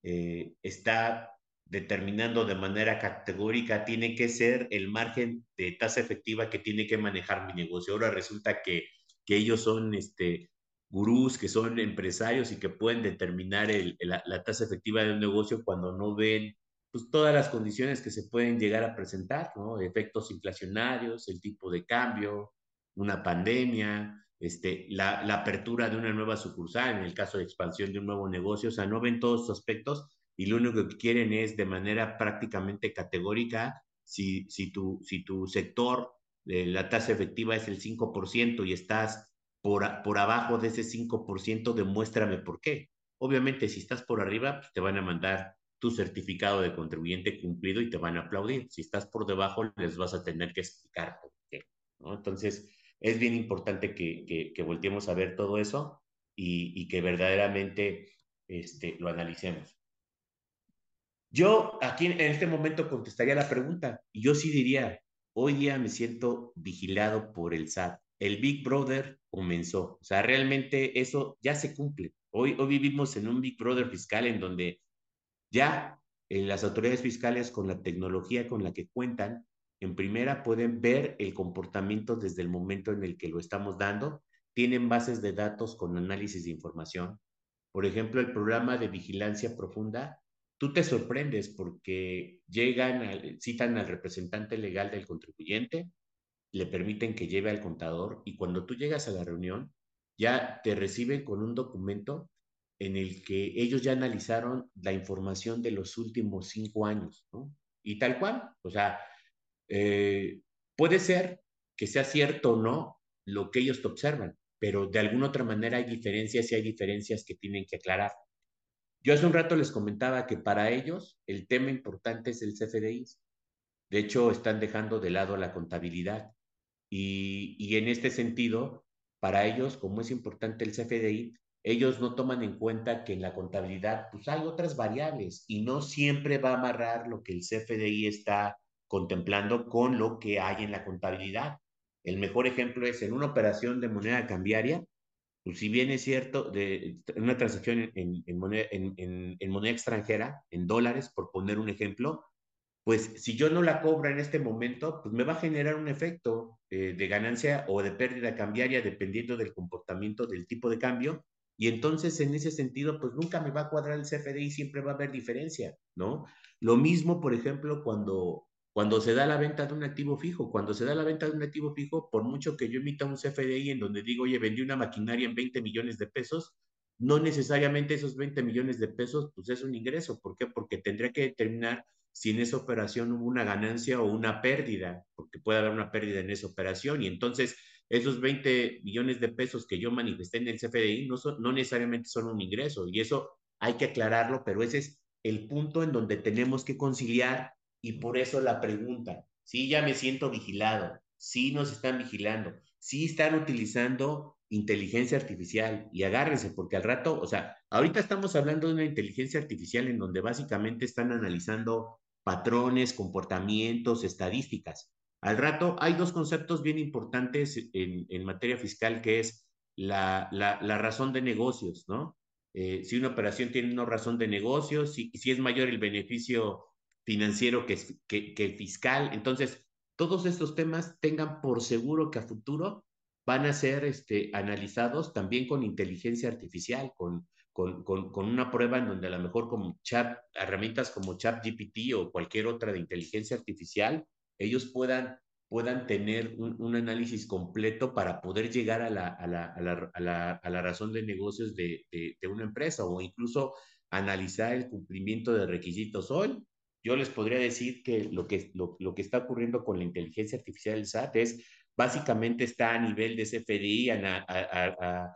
eh, está determinando de manera categórica, tiene que ser el margen de tasa efectiva que tiene que manejar mi negocio. Ahora resulta que, que ellos son este, gurús, que son empresarios y que pueden determinar la, la tasa efectiva de un negocio cuando no ven pues, todas las condiciones que se pueden llegar a presentar, ¿no? Efectos inflacionarios, el tipo de cambio, una pandemia, este, la, la, apertura de una nueva sucursal, en el caso de expansión de un nuevo negocio, o sea, no ven todos estos aspectos y lo único que quieren es de manera prácticamente categórica, si, si, tu, si tu sector, eh, la tasa efectiva es el 5% y estás por, por abajo de ese 5%, demuéstrame por qué. Obviamente, si estás por arriba, pues te van a mandar tu certificado de contribuyente cumplido y te van a aplaudir. Si estás por debajo, les vas a tener que explicar por qué. ¿no? Entonces, es bien importante que, que, que volteemos a ver todo eso y, y que verdaderamente este, lo analicemos. Yo aquí en este momento contestaría la pregunta y yo sí diría, hoy día me siento vigilado por el SAT. El Big Brother comenzó, o sea, realmente eso ya se cumple. Hoy, hoy vivimos en un Big Brother fiscal en donde ya eh, las autoridades fiscales con la tecnología con la que cuentan, en primera pueden ver el comportamiento desde el momento en el que lo estamos dando, tienen bases de datos con análisis de información. Por ejemplo, el programa de vigilancia profunda, tú te sorprendes porque llegan, citan al representante legal del contribuyente, le permiten que lleve al contador y cuando tú llegas a la reunión, ya te reciben con un documento en el que ellos ya analizaron la información de los últimos cinco años, ¿no? Y tal cual, o sea, eh, puede ser que sea cierto o no lo que ellos te observan, pero de alguna otra manera hay diferencias y hay diferencias que tienen que aclarar. Yo hace un rato les comentaba que para ellos el tema importante es el CFDI. De hecho, están dejando de lado la contabilidad. Y, y en este sentido, para ellos, como es importante el CFDI, ellos no toman en cuenta que en la contabilidad pues hay otras variables y no siempre va a amarrar lo que el CFDI está contemplando con lo que hay en la contabilidad. El mejor ejemplo es en una operación de moneda cambiaria, pues si bien es cierto, de una transacción en, moneda, en, moneda extranjera, en dólares, por poner un ejemplo, pues si yo no la cobro en este momento, pues me va a generar un efecto eh, de ganancia o de pérdida cambiaria dependiendo del comportamiento del tipo de cambio y entonces, en ese sentido, pues nunca me va a cuadrar el CFDI, siempre va a haber diferencia, ¿no? Lo mismo, por ejemplo, cuando, cuando se da la venta de un activo fijo. Cuando se da la venta de un activo fijo, por mucho que yo emita un CFDI en donde digo, oye, vendí una maquinaria en 20 millones de pesos, no necesariamente esos 20 millones de pesos, pues es un ingreso. ¿Por qué? Porque tendría que determinar si en esa operación hubo una ganancia o una pérdida, porque puede haber una pérdida en esa operación. Y entonces, esos 20 millones de pesos que yo manifesté en el CFDI no, son, no necesariamente son un ingreso y eso hay que aclararlo, pero ese es el punto en donde tenemos que conciliar y por eso la pregunta, sí ya me siento vigilado, sí nos están vigilando, sí están utilizando inteligencia artificial y agárrense porque al rato, o sea, ahorita estamos hablando de una inteligencia artificial en donde básicamente están analizando patrones, comportamientos, estadísticas. Al rato hay dos conceptos bien importantes en, en materia fiscal, que es la, la, la razón de negocios, ¿no? Eh, si una operación tiene una razón de negocios, si, si es mayor el beneficio financiero que, que, que fiscal. Entonces, todos estos temas tengan por seguro que a futuro van a ser este, analizados también con inteligencia artificial, con, con, con, con, una prueba en donde a lo mejor como chat, herramientas como ChatGPT o cualquier otra de inteligencia artificial ellos puedan, puedan tener un, un análisis completo para poder llegar a la, a la, a la, a la, razón de negocios de, de, una empresa o incluso analizar el cumplimiento de requisitos. Hoy yo les podría decir que lo que, lo, lo que está ocurriendo con la inteligencia artificial del SAT es básicamente está a nivel de CFDI, a, a,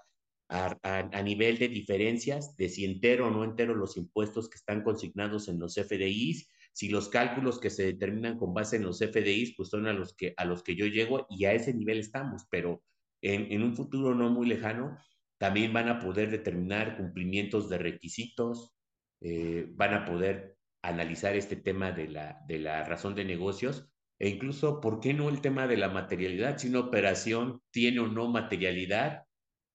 a, a, nivel de diferencias de si entero o no entero los impuestos que están consignados en los FDIs si los cálculos que se determinan con base en los FDIs, pues son a los que, a los que yo llego y a ese nivel estamos, pero en, un futuro no muy lejano, también van a poder determinar cumplimientos de requisitos, eh, van a poder analizar este tema de la, de la razón de negocios e incluso, ¿por qué no el tema de la materialidad? Si una operación tiene o no materialidad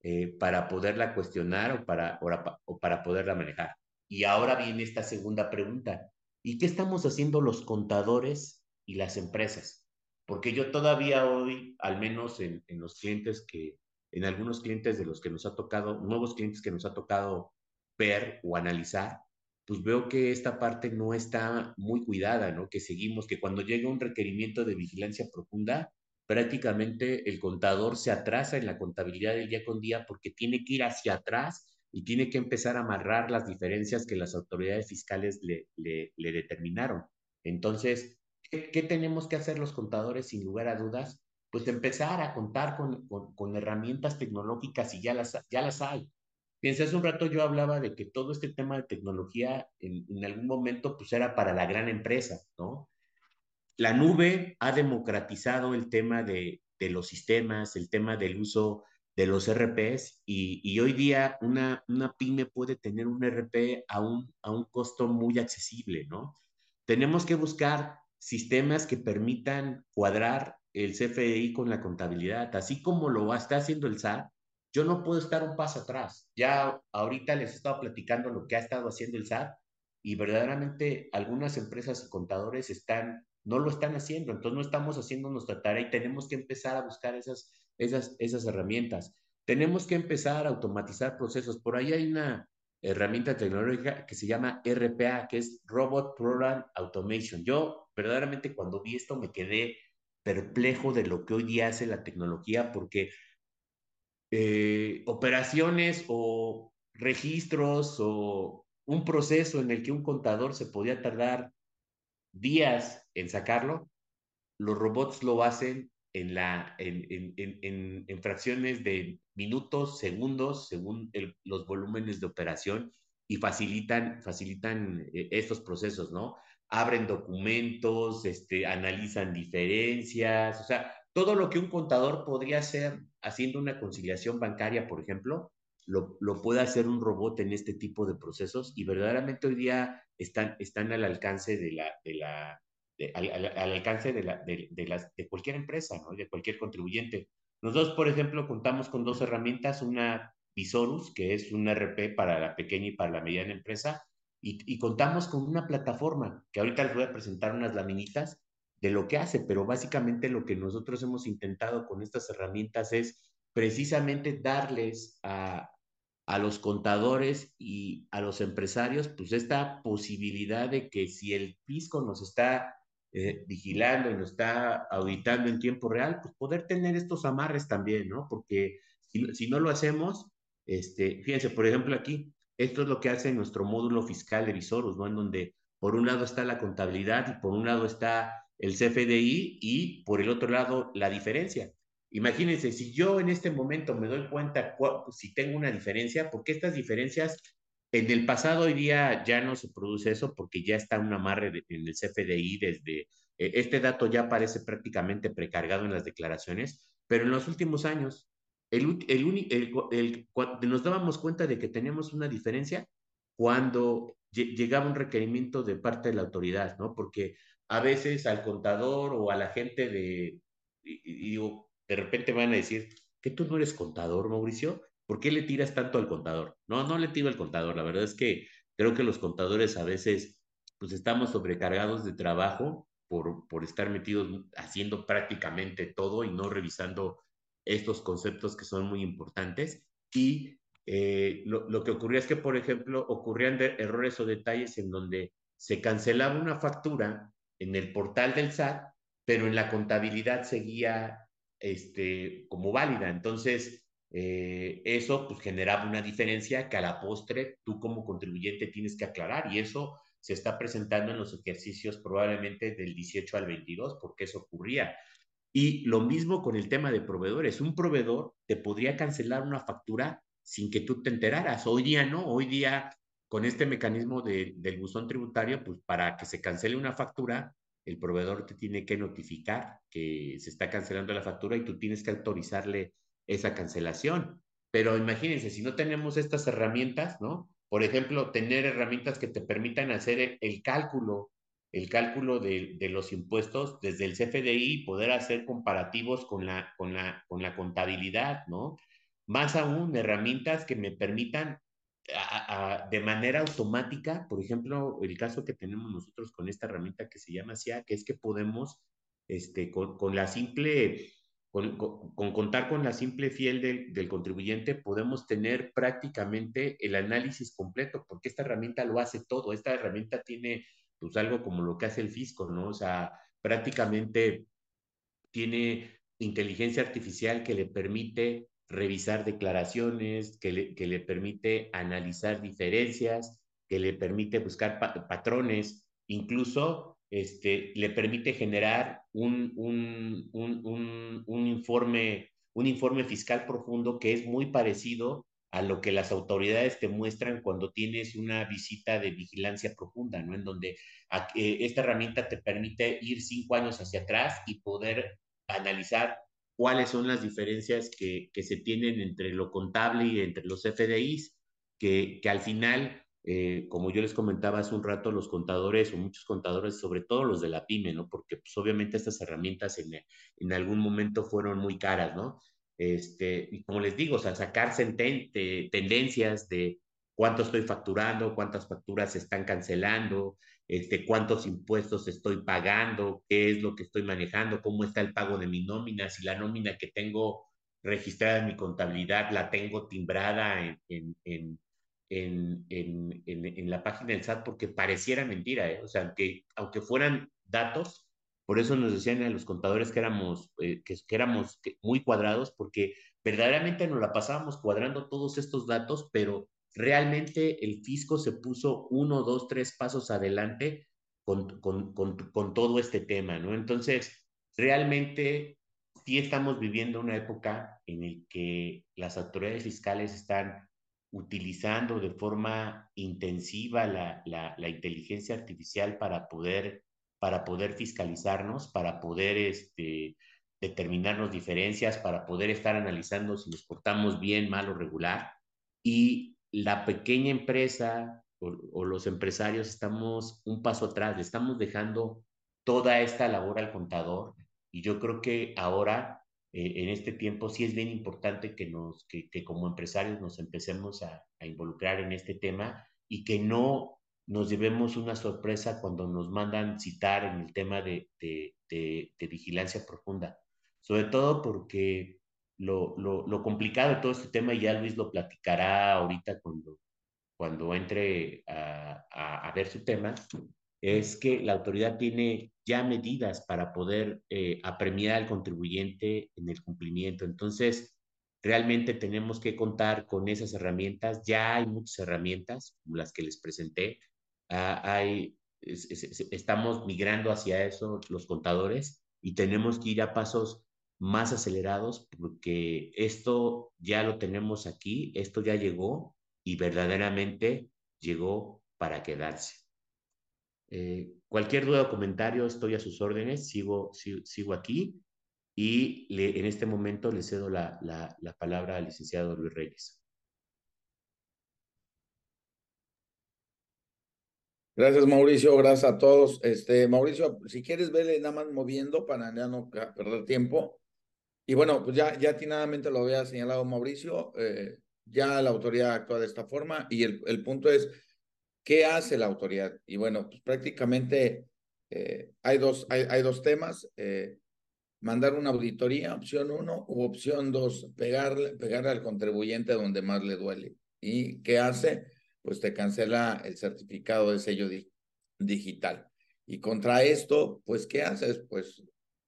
eh, para poderla cuestionar o para, o para poderla manejar. Y ahora viene esta segunda pregunta. ¿Y qué estamos haciendo los contadores y las empresas? Porque yo todavía hoy, al menos en, los clientes que, en algunos clientes de los que nos ha tocado, nuevos clientes que nos ha tocado ver o analizar, pues veo que esta parte no está muy cuidada, ¿no? Que seguimos, que cuando llega un requerimiento de vigilancia profunda, prácticamente el contador se atrasa en la contabilidad del día con día porque tiene que ir hacia atrás y tiene que empezar a amarrar las diferencias que las autoridades fiscales le, determinaron. Entonces, ¿qué, ¿qué, tenemos que hacer los contadores sin lugar a dudas? Pues empezar a contar con, con, con herramientas tecnológicas y ya las, ya las hay. Piensa, hace un rato yo hablaba de que todo este tema de tecnología en, en algún momento pues era para la gran empresa, ¿no? La nube ha democratizado el tema de, de los sistemas, el tema del uso de los RPs y, hoy día una, una pyme puede tener un RP a un, a un costo muy accesible, ¿no? Tenemos que buscar sistemas que permitan cuadrar el CFDI con la contabilidad, así como lo está haciendo el SAT. Yo no puedo estar un paso atrás. Ya ahorita les he estado platicando lo que ha estado haciendo el SAT y verdaderamente algunas empresas y contadores están, no lo están haciendo, entonces no estamos haciendo nuestra tarea y tenemos que empezar a buscar esas, esas, esas herramientas. Tenemos que empezar a automatizar procesos. Por ahí hay una herramienta tecnológica que se llama RPA, que es Robot Program Automation. Yo verdaderamente cuando vi esto me quedé perplejo de lo que hoy día hace la tecnología porque eh, operaciones o registros o un proceso en el que un contador se podía tardar días en sacarlo, los robots lo hacen en, la, en, en, en, fracciones de minutos, segundos, según el, los volúmenes de operación y facilitan, facilitan eh, estos procesos, ¿no? Abren documentos, este, analizan diferencias, o sea, todo lo que un contador podría hacer haciendo una conciliación bancaria, por ejemplo, lo, lo, puede hacer un robot en este tipo de procesos y verdaderamente hoy día están, están al alcance de la, de la de, al, al, al, alcance de, cualquier empresa, ¿no? de cualquier contribuyente. Nosotros, por ejemplo, contamos con dos herramientas, una Visorus, que es un RP para la pequeña y para la mediana empresa, y, y contamos con una plataforma, que ahorita les voy a presentar unas laminitas de lo que hace, pero básicamente lo que nosotros hemos intentado con estas herramientas es precisamente darles a, a los contadores y a los empresarios, pues esta posibilidad de que si el fisco nos está eh, vigilando y nos está auditando en tiempo real, pues poder tener estos amarres también, ¿no? Porque si, no lo hacemos, este, fíjense, por ejemplo, aquí, esto es lo que hace nuestro módulo fiscal de Visoros, ¿no? En donde por un lado está la contabilidad y por un lado está el CFDI y por el otro lado la diferencia. Imagínense, si yo en este momento me doy cuenta si tengo una diferencia, porque estas diferencias en el pasado hoy día ya no se produce eso porque ya está un amarre en el CFDI desde, eh, este dato ya aparece prácticamente precargado en las declaraciones, pero en los últimos años, el, el, nos dábamos cuenta de que teníamos una diferencia cuando llegaba un requerimiento de parte de la autoridad, ¿no? Porque a veces al contador o a la gente de, y, de repente van a decir, que tú no eres contador, Mauricio? ¿Por qué le tiras tanto al contador? No, no le tiro al contador. La verdad es que creo que los contadores a veces, pues estamos sobrecargados de trabajo por, por estar metidos haciendo prácticamente todo y no revisando estos conceptos que son muy importantes. Y eh, lo, lo, que ocurría es que, por ejemplo, ocurrían errores o detalles en donde se cancelaba una factura en el portal del SAT, pero en la contabilidad seguía este, como válida. Entonces, eh, eso pues generaba una diferencia que a la postre tú como contribuyente tienes que aclarar y eso se está presentando en los ejercicios probablemente del 18 al 22 porque eso ocurría. Y lo mismo con el tema de proveedores. Un proveedor te podría cancelar una factura sin que tú te enteraras. Hoy día no, hoy día con este mecanismo de, del buzón tributario, pues para que se cancele una factura, el proveedor te tiene que notificar que se está cancelando la factura y tú tienes que autorizarle esa cancelación. Pero imagínense, si no tenemos estas herramientas, ¿no? Por ejemplo, tener herramientas que te permitan hacer el, cálculo, el cálculo de, los impuestos desde el CFDI, poder hacer comparativos con la, con la, con la contabilidad, ¿no? Más aún, herramientas que me permitan de manera automática, por ejemplo, el caso que tenemos nosotros con esta herramienta que se llama SIA, que es que podemos, este, con, con la simple, con, con, con, contar con la simple fiel del, contribuyente, podemos tener prácticamente el análisis completo, porque esta herramienta lo hace todo. Esta herramienta tiene, pues, algo como lo que hace el fisco, ¿no? O sea, prácticamente tiene inteligencia artificial que le permite revisar declaraciones, que le, que le permite analizar diferencias, que le permite buscar pa patrones, incluso este, le permite generar un, un, un, un, informe, un informe fiscal profundo que es muy parecido a lo que las autoridades te muestran cuando tienes una visita de vigilancia profunda, ¿no? En donde a, eh, esta herramienta te permite ir cinco años hacia atrás y poder analizar cuáles son las diferencias que, que se tienen entre lo contable y entre los FDIs, que, que al final eh, como yo les comentaba hace un rato, los contadores o muchos contadores, sobre todo los de la pyme, ¿no? Porque pues, obviamente estas herramientas en, en algún momento fueron muy caras, ¿no? Este, y como les digo, o sea, sacarse tendencias de cuánto estoy facturando, cuántas facturas se están cancelando, este, cuántos impuestos estoy pagando, qué es lo que estoy manejando, cómo está el pago de mi nómina, si la nómina que tengo registrada en mi contabilidad la tengo timbrada en en, en, en, la página del SAT porque pareciera mentira, ¿eh? o sea, que aunque fueran datos, por eso nos decían a los contadores que éramos, eh, que, éramos muy cuadrados, porque verdaderamente nos la pasábamos cuadrando todos estos datos, pero realmente el fisco se puso uno, dos, tres pasos adelante con, con, con, con todo este tema, ¿no? Entonces, realmente sí estamos viviendo una época en la que las autoridades fiscales están utilizando de forma intensiva la, la, inteligencia artificial para poder, para poder fiscalizarnos, para poder este, determinarnos diferencias, para poder estar analizando si nos portamos bien, mal o regular. Y la pequeña empresa o, o los empresarios estamos un paso atrás, le estamos dejando toda esta labor al contador. Y yo creo que ahora en este tiempo sí es bien importante que, nos, que, como empresarios nos empecemos a, involucrar en este tema y que no nos llevemos una sorpresa cuando nos mandan citar en el tema de, de, vigilancia profunda. Sobre todo porque lo, lo, lo, complicado de todo este tema, y ya Luis lo platicará ahorita cuando, cuando entre a, a ver su tema, es que la autoridad tiene ya medidas para poder eh, apremiar al contribuyente en el cumplimiento. Entonces, realmente tenemos que contar con esas herramientas. Ya hay muchas herramientas, como las que les presenté. Ah, hay, es, es, estamos migrando hacia eso los contadores y tenemos que ir a pasos más acelerados porque esto ya lo tenemos aquí, esto ya llegó y verdaderamente llegó para quedarse. Eh, cualquier duda o comentario, estoy a sus órdenes, sigo, sigo, aquí y en este momento le cedo la, la, la, palabra al licenciado Luis Reyes. Gracias, Mauricio. Gracias a todos. Este, Mauricio, si quieres verle nada más moviendo para no perder tiempo. Y bueno, pues ya, ya atinadamente lo había señalado Mauricio. Eh, ya la autoridad actúa de esta forma y el punto es ¿Qué hace la autoridad? Y bueno, pues prácticamente eh, hay, dos, hay, hay, dos temas. Eh, mandar una auditoría, opción uno, u opción dos, pegarle, pegarle al contribuyente donde más le duele. ¿Y qué hace? Pues te cancela el certificado de sello di digital. Y contra esto, pues, ¿qué haces? Pues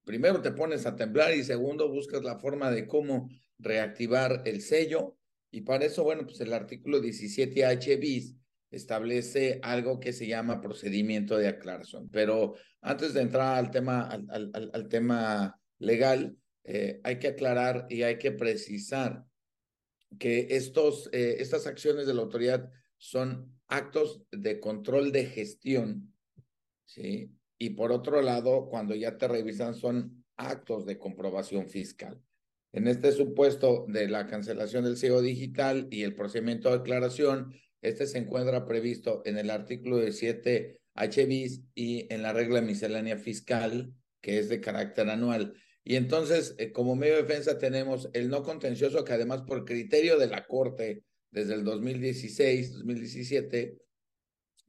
primero te pones a temblar y segundo buscas la forma de cómo reactivar el sello. Y para eso, bueno, pues el artículo 17H bis establece algo que se llama procedimiento de aclaración. Pero antes de entrar al tema, al, al, al tema legal, eh, hay que aclarar y hay que precisar que estos, eh, estas acciones de la autoridad son actos de control de gestión, ¿sí? Y por otro lado, cuando ya te revisan, son actos de comprobación fiscal. En este supuesto de la cancelación del sello digital y el procedimiento de aclaración, este se encuentra previsto en el artículo 17 H bis y en la regla miscelánea fiscal, que es de carácter anual. Y entonces, eh, como medio de defensa, tenemos el no contencioso, que además por criterio de la Corte, desde el 2016, 2017,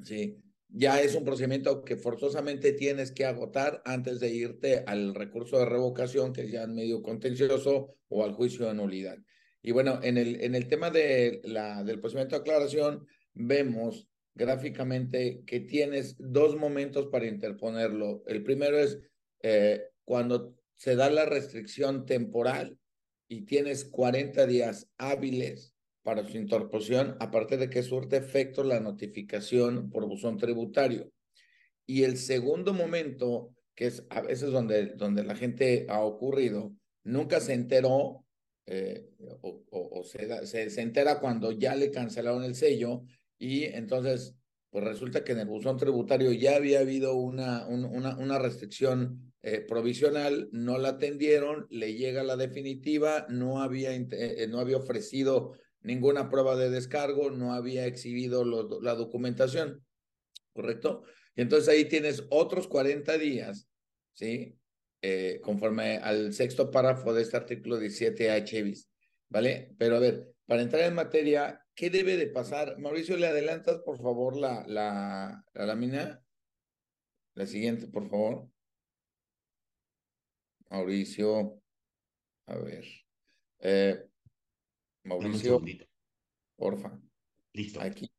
sí, ya es un procedimiento que forzosamente tienes que agotar antes de irte al recurso de revocación, que es ya medio contencioso, o al juicio de nulidad. Y bueno, en el, en el tema de la, del procedimiento de aclaración, vemos gráficamente que tienes dos momentos para interponerlo. El primero es eh, cuando se da la restricción temporal y tienes 40 días hábiles para su interposición, aparte de que surte efecto la notificación por buzón tributario. Y el segundo momento, que es a veces donde, donde la gente ha ocurrido, nunca se enteró eh, o, se, se, se, entera cuando ya le cancelaron el sello y entonces, pues resulta que en el buzón tributario ya había habido una, un, una, una restricción eh, provisional, no la atendieron, le llega la definitiva, no había, eh, no había ofrecido ninguna prueba de descargo, no había exhibido la documentación, ¿correcto? Y entonces ahí tienes otros 40 días, ¿sí? Eh, conforme al sexto párrafo de este artículo 17H bis, ¿vale? Pero a ver, para entrar en materia, ¿qué debe de pasar? Mauricio, ¿le adelantas, por favor, la, la, la lámina? La siguiente, por favor. Mauricio, a ver. Eh, Mauricio, porfa. Listo. Aquí,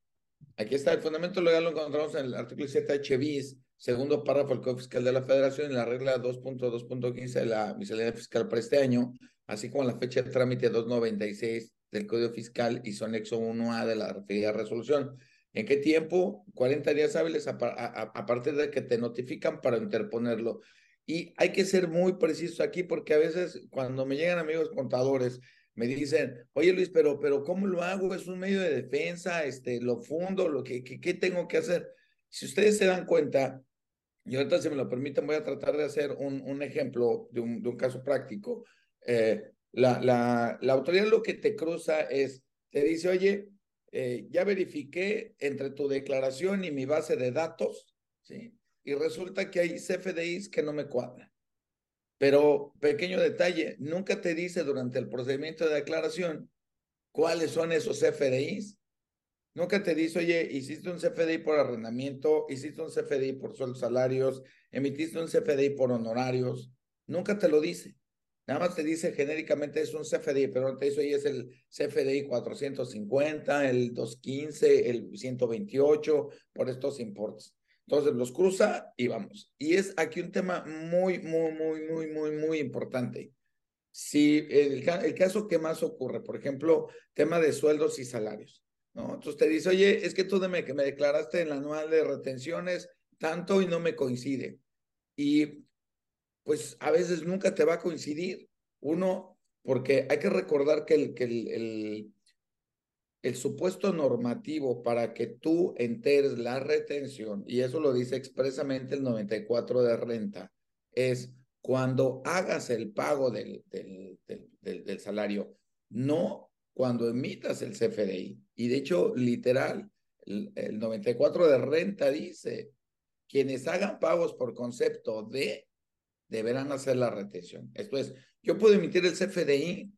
aquí está el fundamento legal, lo encontramos en el artículo 7H bis, segundo párrafo del Código Fiscal de la Federación, en la regla 2.2.15 de la miscelánea fiscal para este año, así como la fecha de trámite 296 del Código Fiscal y su anexo 1A de la referida resolución. ¿En qué tiempo? 40 días hábiles a, a, partir de que te notifican para interponerlo. Y hay que ser muy preciso aquí porque a veces cuando me llegan amigos contadores me dicen, oye Luis, pero, pero ¿cómo lo hago? Es un medio de defensa, este, lo fundo, lo que, ¿qué tengo que hacer? Si ustedes se dan cuenta, y ahorita si me lo permiten voy a tratar de hacer un, un ejemplo de un, de un caso práctico. Eh, la, la, la autoridad lo que te cruza es, te dice, oye, eh, ya verifiqué entre tu declaración y mi base de datos, ¿sí? Y resulta que hay CFDIs que no me cuadran. Pero, pequeño detalle, nunca te dice durante el procedimiento de declaración cuáles son esos CFDIs. Nunca te dice, oye, hiciste un CFDI por arrendamiento, hiciste un CFDI por sueldos salarios, emitiste un CFDI por honorarios. Nunca te lo dice. Nada más te dice genéricamente es un CFDI, pero no te dice, oye, es el CFDI 450, el 215, el 128, por estos importes. Entonces los cruza y vamos. Y es aquí un tema muy, muy, muy, muy, muy, muy importante. Si el, el caso que más ocurre, por ejemplo, tema de sueldos y salarios, ¿no? Entonces te dice, oye, es que tú me, me declaraste en la anual de retenciones tanto y no me coincide. Y pues a veces nunca te va a coincidir. Uno, porque hay que recordar que el, que el el supuesto normativo para que tú enteres la retención, y eso lo dice expresamente el 94 de renta, es cuando hagas el pago del, del, del, salario, no cuando emitas el CFDI. Y de hecho, literal, el, el 94 de renta dice, quienes hagan pagos por concepto de, deberán hacer la retención. Esto es, yo puedo emitir el CFDI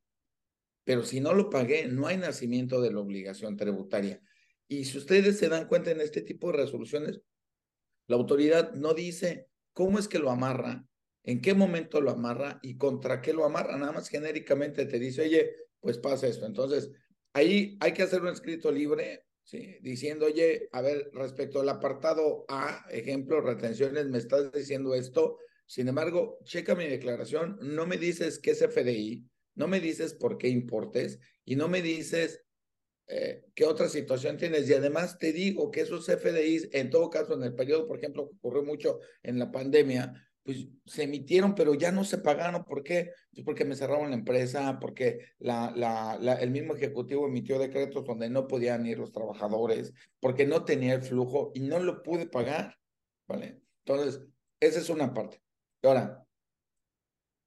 pero si no lo pagué, no hay nacimiento de la obligación tributaria. Y si ustedes se dan cuenta en este tipo de resoluciones, la autoridad no dice cómo es que lo amarra, en qué momento lo amarra y contra qué lo amarra. Nada más genéricamente te dice, oye, pues pasa esto. Entonces, ahí hay que hacer un escrito libre, ¿sí? diciendo, oye, a ver, respecto al apartado A, ejemplo, retenciones, me estás diciendo esto. Sin embargo, checa mi declaración, no me dices qué es FDI, no me dices por qué importes y no me dices eh, qué otra situación tienes. Y además te digo que esos FDIs, en todo caso, en el periodo, por ejemplo, que ocurrió mucho en la pandemia, pues se emitieron, pero ya no se pagaron. ¿Por qué? Pues porque me cerraron la empresa, porque la, la, el mismo ejecutivo emitió decretos donde no podían ir los trabajadores, porque no tenía el flujo y no lo pude pagar. ¿Vale? Entonces, esa es una parte. Ahora,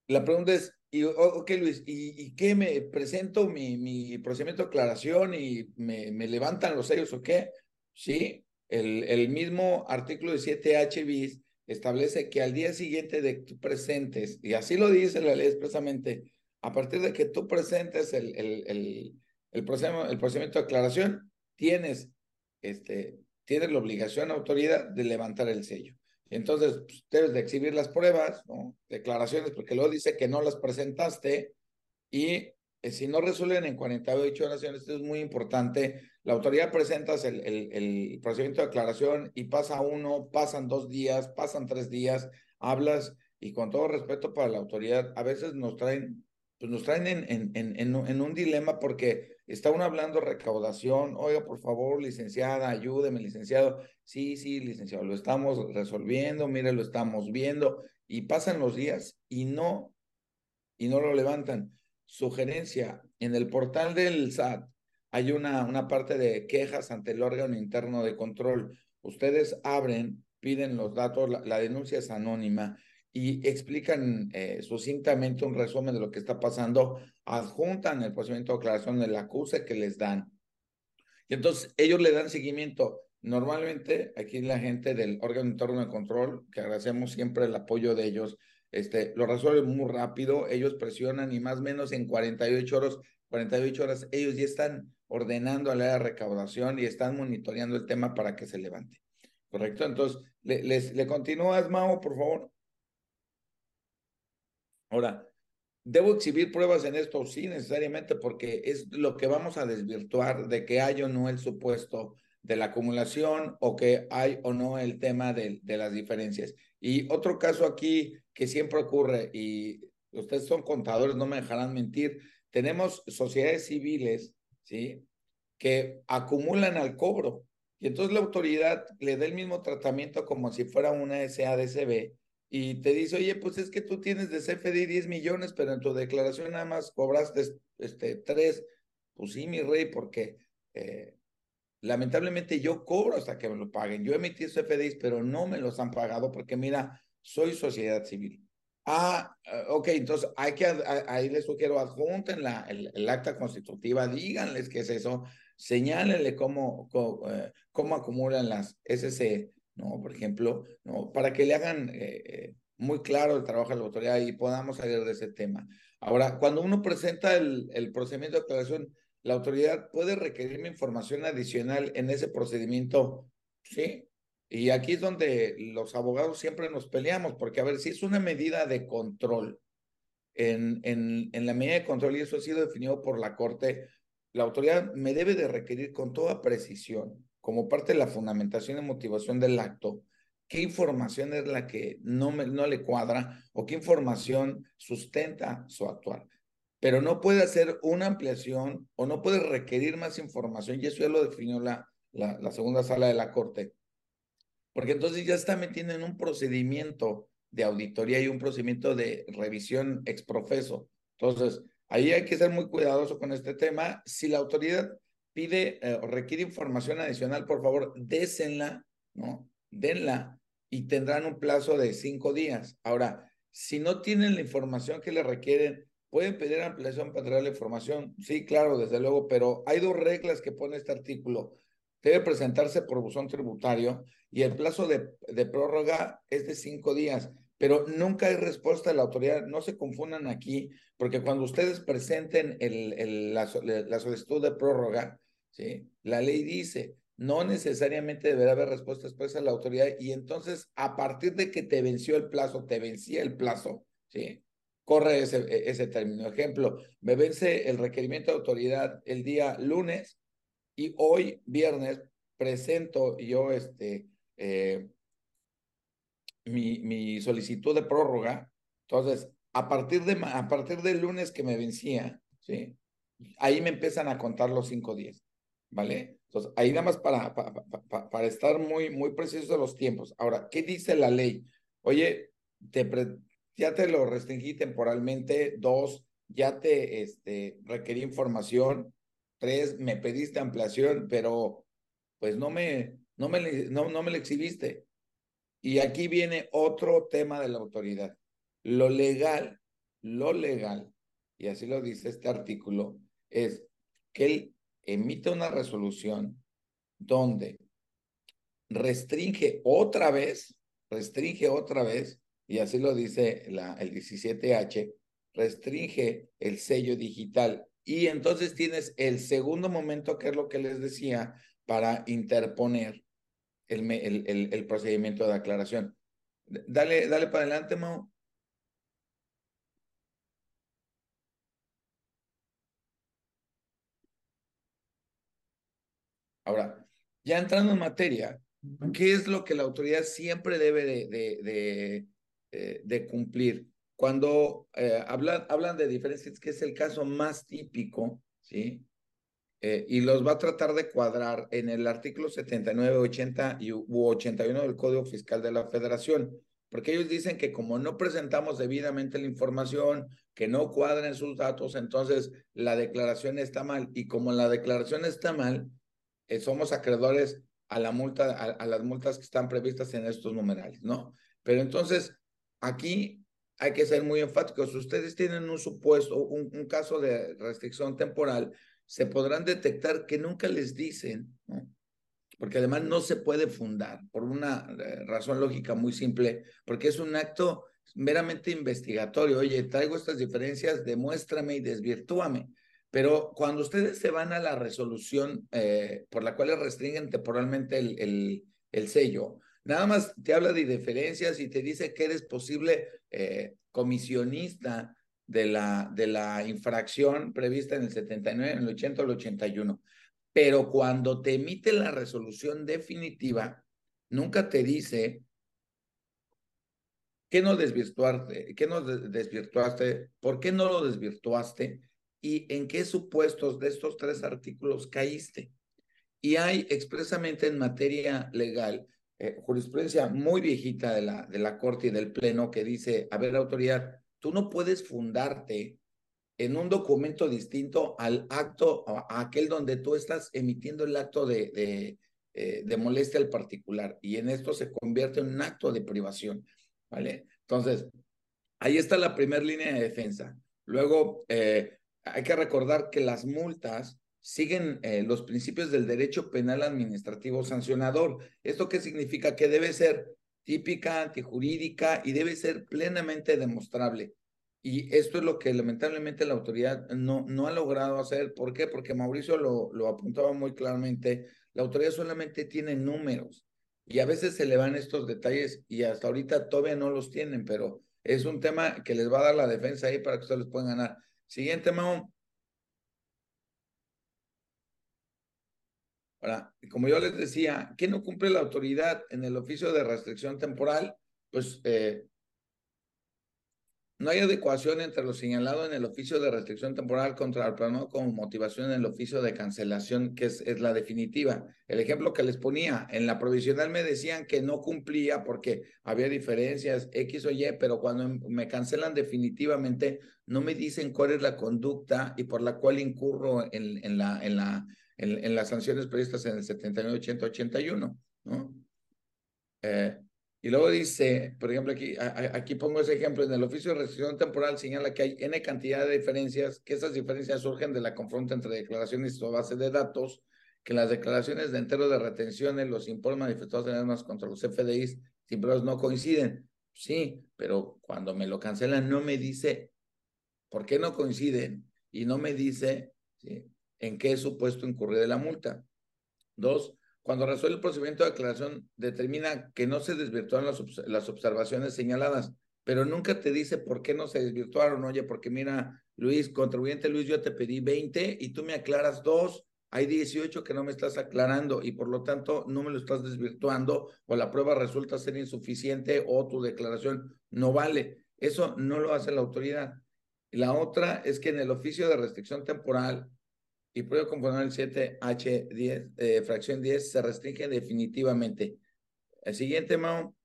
la pregunta es, y, Luis, ¿y, qué me presento mi, mi procedimiento de aclaración y me, levantan los sellos o qué? Sí, el, el mismo artículo 17H bis establece que al día siguiente de que tú presentes, y así lo dice la ley expresamente, a partir de que tú presentes el, el, el, el, procedimiento, el procedimiento de aclaración, tienes, este, tienes la obligación, autoridad, de levantar el sello. Entonces, pues, debes de exhibir las pruebas, declaraciones, porque luego dice que no las presentaste y eh, si no resuelven en 48 horas, esto es muy importante, la autoridad presentas el, procedimiento de aclaración y pasa uno, pasan dos días, pasan tres días, hablas y con todo respeto para la autoridad, a veces nos traen, pues nos traen en, en, en, en un dilema porque Está uno hablando recaudación, oiga, por favor, licenciada, ayúdeme, licenciado. Sí, sí, licenciado, lo estamos resolviendo, mire, lo estamos viendo. Y pasan los días y no, y no lo levantan. Sugerencia, en el portal del SAT hay una, una parte de quejas ante el órgano interno de control. Ustedes abren, piden los datos, la, denuncia es anónima y explican eh, sucintamente un resumen de lo que está pasando, adjuntan el procedimiento de declaración del acuse que les dan. Y entonces ellos le dan seguimiento. Normalmente aquí la gente del órgano interno de control, que agradecemos siempre el apoyo de ellos, este, lo resuelven muy rápido, ellos presionan y más o menos en 48 horas, 48 horas ellos ya están ordenando a la recaudación y están monitoreando el tema para que se levante. ¿Correcto? Entonces, ¿le, les, ¿le continúas, Mao, por favor? Ahora, ¿debo exhibir pruebas en esto? Sí, necesariamente, porque es lo que vamos a desvirtuar de que hay o no el supuesto de la acumulación o que hay o no el tema de, de las diferencias. Y otro caso aquí que siempre ocurre, y ustedes son contadores, no me dejarán mentir, tenemos sociedades civiles, ¿sí? Que acumulan al cobro. Y entonces la autoridad le da el mismo tratamiento como si fuera una SADCB y te dice, oye, pues es que tú tienes de CFDI 10 millones, pero en tu declaración nada más cobraste este, 3. Pues sí, mi rey, porque eh, lamentablemente yo cobro hasta que me lo paguen. Yo emití CFDIs, pero no me los han pagado porque mira, soy sociedad civil. Ah, eh, ok, entonces hay que, ahí les sugiero, adjunten la, el, acta constitutiva, díganles qué es eso, señálenle cómo, cómo, eh, cómo acumulan las SC ¿no? Por ejemplo, ¿no? Para que le hagan eh, muy claro el trabajo de la autoridad y podamos salir de ese tema. Ahora, cuando uno presenta el, el procedimiento de declaración, la autoridad puede requerirme información adicional en ese procedimiento, ¿sí? Y aquí es donde los abogados siempre nos peleamos, porque a ver, si es una medida de control, en, en, la medida de control, y eso ha sido definido por la Corte, la autoridad me debe de requerir con toda precisión como parte de la fundamentación y motivación del acto, qué información es la que no, no le cuadra o qué información sustenta su actuar. Pero no puede hacer una ampliación o no puede requerir más información, y eso ya lo definió la, la, la segunda sala de la Corte, porque entonces ya está metiendo en un procedimiento de auditoría y un procedimiento de revisión exprofeso. Entonces, ahí hay que ser muy cuidadoso con este tema. Si la autoridad pide eh, o requiere información adicional, por favor, désenla, ¿no? Denla y tendrán un plazo de cinco días. Ahora, si no tienen la información que le requieren, ¿pueden pedir ampliación para traer la información? Sí, claro, desde luego, pero hay dos reglas que pone este artículo. Debe presentarse por buzón tributario y el plazo de, de prórroga es de cinco días pero nunca hay respuesta de la autoridad. No se confundan aquí, porque cuando ustedes presenten el, el, la, la, solicitud de prórroga. La ley dice, no necesariamente deberá haber respuesta expresa de la autoridad y entonces a partir de que te venció el plazo, te vencía el plazo. Corre ese, ese término. Ejemplo, me vence el requerimiento de autoridad el día lunes y hoy, viernes, presento yo este, eh, mi, mi solicitud de prórroga. Entonces, a partir, de, a partir del lunes que me vencía, ¿sí? ahí me empiezan a contar los cinco días. ¿vale? Entonces, ahí nada más para, para, para, estar muy, muy precisos de los tiempos. Ahora, ¿qué dice la ley? Oye, te ya te lo restringí temporalmente. Dos, ya te este, requerí información. Me pediste ampliación, pero pues no me, no me, no, no me exhibiste. Y aquí viene otro tema de la autoridad. Lo legal, lo legal, y así lo dice este artículo, es que el emite una resolución donde restringe otra vez, restringe otra vez, y así lo dice la, el 17H, restringe el sello digital. Y entonces tienes el segundo momento, que es lo que les decía, para interponer el, el, el, el procedimiento de aclaración. Dale, dale para adelante, Mau. Ahora, ya entrando en materia, ¿qué es lo que la autoridad siempre debe de, de, de, eh, de cumplir? Cuando eh, hablan, hablan de diferencias, que es el caso más típico, ¿sí? Eh, y los va a tratar de cuadrar en el artículo 79, 80 y, u 81 del Código Fiscal de la Federación, porque ellos dicen que como no presentamos debidamente la información, que no cuadren sus datos, entonces la declaración está mal. Y como la declaración está mal, eh, somos acreedores a la multa, a, las multas que están previstas en estos numerales, ¿no? Pero entonces, aquí hay que ser muy enfáticos. Si ustedes tienen un supuesto, un, un caso de restricción temporal, se podrán detectar que nunca les dicen, porque además no se puede fundar por una eh, razón lógica muy simple, porque es un acto meramente investigatorio. Oye, traigo estas diferencias, demuéstrame y desvirtúame. Pero cuando ustedes se van a la resolución eh, por la cual restringen temporalmente el, el, el, sello, nada más te habla de diferencias y te dice que eres posible eh, comisionista de la, de la infracción prevista en el 79, en el 80 o el 81. Pero cuando te emite la resolución definitiva, nunca te dice qué no desvirtuaste, qué no desvirtuaste, por qué no lo desvirtuaste y en qué supuestos de estos tres artículos caíste. Y hay expresamente en materia legal eh, jurisprudencia muy viejita de la, de la Corte y del Pleno que dice, a ver, autoridad, tú no puedes fundarte en un documento distinto al acto, a aquel donde tú estás emitiendo el acto de, de, eh, de molestia al particular. Y en esto se convierte en un acto de privación, ¿vale? Entonces, ahí está la primera línea de defensa. Luego, eh, hay que recordar que las multas siguen eh, los principios del derecho penal administrativo sancionador. ¿Esto qué significa? Que debe ser típica, antijurídica y debe ser plenamente demostrable. Y esto es lo que lamentablemente la autoridad no, no ha logrado hacer. ¿Por qué? Porque Mauricio lo, lo apuntaba muy claramente. La autoridad solamente tiene números y a veces se le van estos detalles y hasta ahorita todavía no los tienen, pero es un tema que les va a dar la defensa ahí para que ustedes puedan ganar. Siguiente, Mao. Ahora, como yo les decía, ¿qué no cumple la autoridad en el oficio de restricción temporal? Pues eh, no hay adecuación entre lo señalado en el oficio de restricción temporal contra el plano como motivación en el oficio de cancelación, que es, la definitiva. El ejemplo que les ponía, en la provisional me decían que no cumplía porque había diferencias X o Y, pero cuando me cancelan definitivamente, no me dicen cuál es la conducta y por la cual incurro en, en la en, las sanciones previstas en el 79, 80, 81, ¿no? Eh, y luego dice, por ejemplo, aquí, aquí pongo ese ejemplo, en el oficio de restricción temporal señala que hay N cantidad de diferencias, que esas diferencias surgen de la confronta entre declaraciones o base de datos, que las declaraciones de entero de retenciones, los importes manifestados en armas contra los FDIs, siempre no coinciden. Sí, pero cuando me lo cancelan no me dice por qué no coinciden y no me dice ¿sí? En qué supuesto incurrir la multa. Dos, cuando resuelve el procedimiento de declaración, determina que no se desvirtuaron las, las, observaciones señaladas, pero nunca te dice por qué no se desvirtuaron. Oye, porque mira, Luis, contribuyente Luis, yo te pedí 20 y tú me aclaras dos, hay 18 que no me estás aclarando y por lo tanto no me lo estás desvirtuando o la prueba resulta ser insuficiente o tu declaración no vale. Eso no lo hace la autoridad. La otra es que en el oficio de restricción temporal y componer el 7H10, eh, fracción 10, se restringe definitivamente. El siguiente, Mao.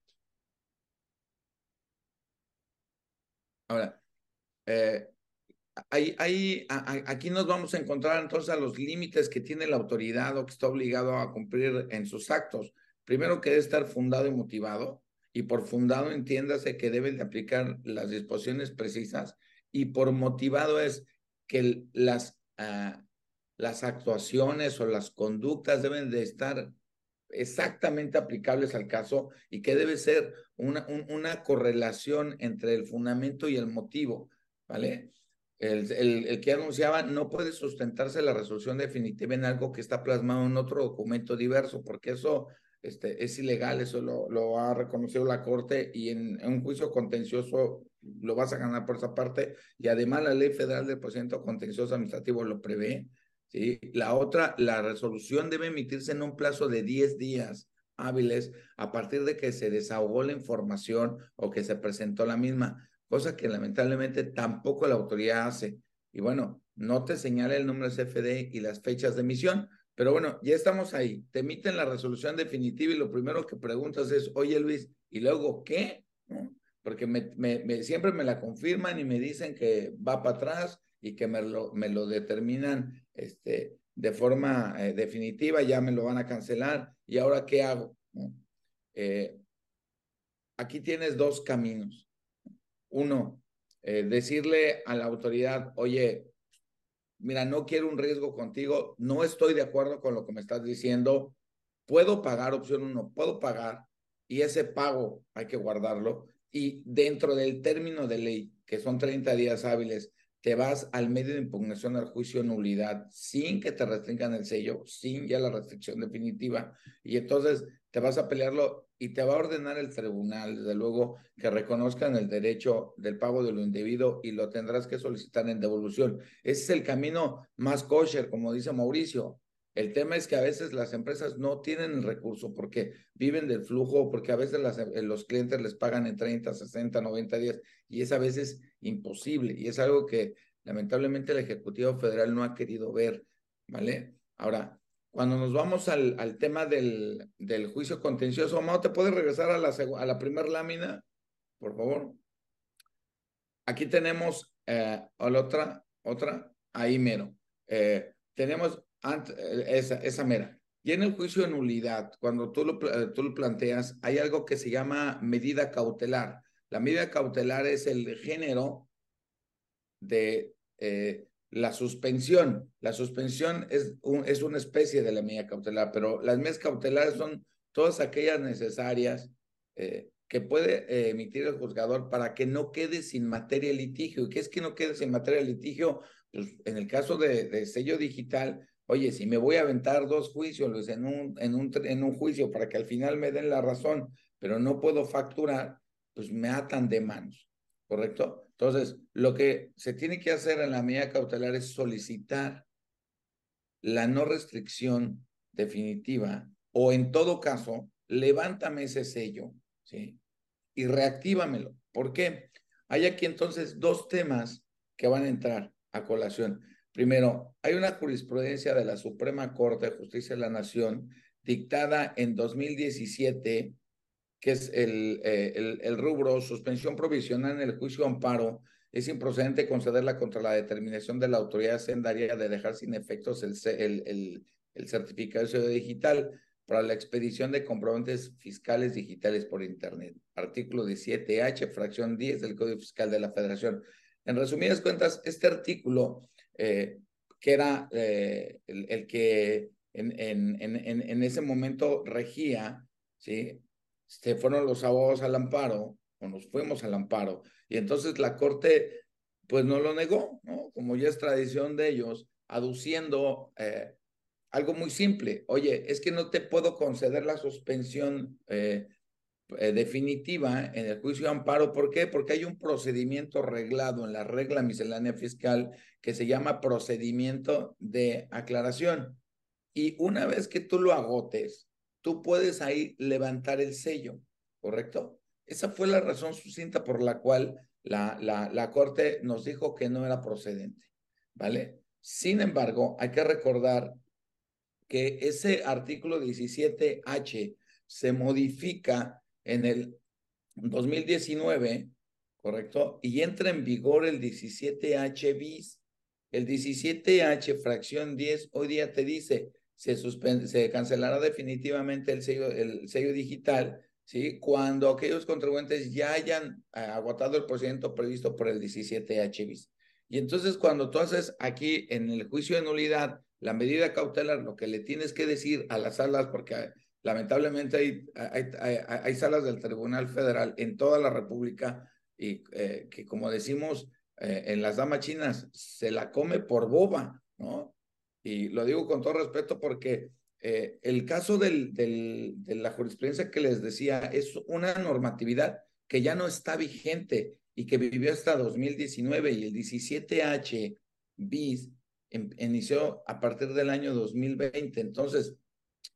Ahora, eh, hay, hay, aquí nos vamos a encontrar entonces a los límites que tiene la autoridad o que está obligado a cumplir en sus actos. Primero que debe estar fundado y motivado, y por fundado entiéndase que debe de aplicar las disposiciones precisas, y por motivado es que las uh, las actuaciones o las conductas deben de estar exactamente aplicables al caso y que debe ser una, una correlación entre el fundamento y el motivo, ¿vale? El, el, que anunciaba no puede sustentarse la resolución definitiva en algo que está plasmado en otro documento diverso, porque eso este, es ilegal, eso lo, lo ha reconocido la Corte y en, en, un juicio contencioso lo vas a ganar por esa parte y además la Ley Federal del Procedimiento Contencioso Administrativo lo prevé. La otra, la resolución debe emitirse en un plazo de 10 días hábiles a partir de que se desahogó la información o que se presentó la misma, cosa que lamentablemente tampoco la autoridad hace. Y bueno, no te señala el número de CFD y las fechas de emisión, pero bueno, ya estamos ahí. Te emiten la resolución definitiva y lo primero que preguntas es, oye Luis, ¿y luego qué? Porque me, siempre me la confirman y me dicen que va para atrás y que me lo, me lo determinan este, de forma eh, definitiva, ya me lo van a cancelar. ¿Y ahora qué hago? Eh, aquí tienes dos caminos. Uno, eh, decirle a la autoridad, oye, mira, no quiero un riesgo contigo, no estoy de acuerdo con lo que me estás diciendo, puedo pagar, opción uno, puedo pagar, y ese pago hay que guardarlo, y dentro del término de ley, que son 30 días hábiles, te vas al medio de impugnación al juicio nulidad sin que te restringan el sello, sin ya la restricción definitiva, y entonces te vas a pelearlo y te va a ordenar el tribunal, desde luego, que reconozcan el derecho del pago de lo indebido y lo tendrás que solicitar en devolución. Ese es el camino más kosher, como dice Mauricio. El tema es que a veces las empresas no tienen el recurso porque viven del flujo, porque a veces eh, los clientes les pagan en 30, 60, 90 días y es a veces imposible y es algo que lamentablemente el Ejecutivo Federal no ha querido ver, ¿vale? Ahora, cuando nos vamos al, al tema del, del juicio contencioso, Mao, ¿te puedes regresar a la, a la primera lámina, por favor? Aquí tenemos eh, a la otra, otra, ahí mero. Eh, tenemos eh, esa, esa mera. Y en el juicio de nulidad, cuando tú lo, tú lo planteas, hay algo que se llama medida cautelar. La medida cautelar es el género de la suspensión. La suspensión es, un, es una especie de la medida cautelar, pero las medidas cautelares son todas aquellas necesarias eh, que puede eh, emitir el juzgador para que no quede sin materia de litigio. ¿Y qué es que no quede sin materia de litigio? Pues en el caso de, sello digital, oye, si me voy a aventar dos juicios en un, en, un, en un juicio para que al final me den la razón, pero no puedo facturar, pues me atan de manos, ¿correcto? Entonces, lo que se tiene que hacer en la medida cautelar es solicitar la no restricción definitiva o en todo caso, levántame ese sello. Y reactívamelo. ¿Por qué? Hay aquí entonces dos temas que van a entrar a colación. Primero, hay una jurisprudencia de la Suprema Corte de Justicia de la Nación dictada en 2017 que es el, eh, el, el, rubro suspensión provisional en el juicio amparo, es improcedente concederla contra la determinación de la autoridad sendaria de dejar sin efectos el, el, el, el certificado digital para la expedición de comprobantes fiscales digitales por Internet. Artículo 17H, fracción 10 del Código Fiscal de la Federación. En resumidas cuentas, este artículo, eh, que era eh, el, que en, en, en, en ese momento regía, ¿sí? se fueron los abogados al amparo, o nos fuimos al amparo, y entonces la Corte, pues no lo negó, ¿no? Como ya es tradición de ellos, aduciendo eh, algo muy simple. Oye, es que no te puedo conceder la suspensión eh, eh, definitiva en el juicio de amparo. ¿Por qué? Porque hay un procedimiento reglado en la regla miscelánea fiscal que se llama procedimiento de aclaración. Y una vez que tú lo agotes, tú puedes ahí levantar el sello, ¿correcto? Esa fue la razón sucinta por la cual la, la, la Corte nos dijo que no era procedente, ¿vale? Sin embargo, hay que recordar que ese artículo 17H se modifica en el 2019, ¿correcto? Y entra en vigor el 17H bis. El 17H, fracción 10, hoy día te dice, se, se cancelará definitivamente el sello, el sello digital, ¿sí? Cuando aquellos contribuyentes ya hayan eh, agotado el procedimiento previsto por el 17H bis. Y entonces cuando tú haces aquí en el juicio de nulidad la medida cautelar, lo que le tienes que decir a las salas, porque lamentablemente hay, hay, hay, salas del Tribunal Federal en toda la República y eh, que como decimos eh, en las damas chinas, se la come por boba, ¿no? Y lo digo con todo respeto porque eh, el caso del, del, de la jurisprudencia que les decía es una normatividad que ya no está vigente y que vivió hasta 2019 y el 17H bis inició a partir del año 2020. Entonces,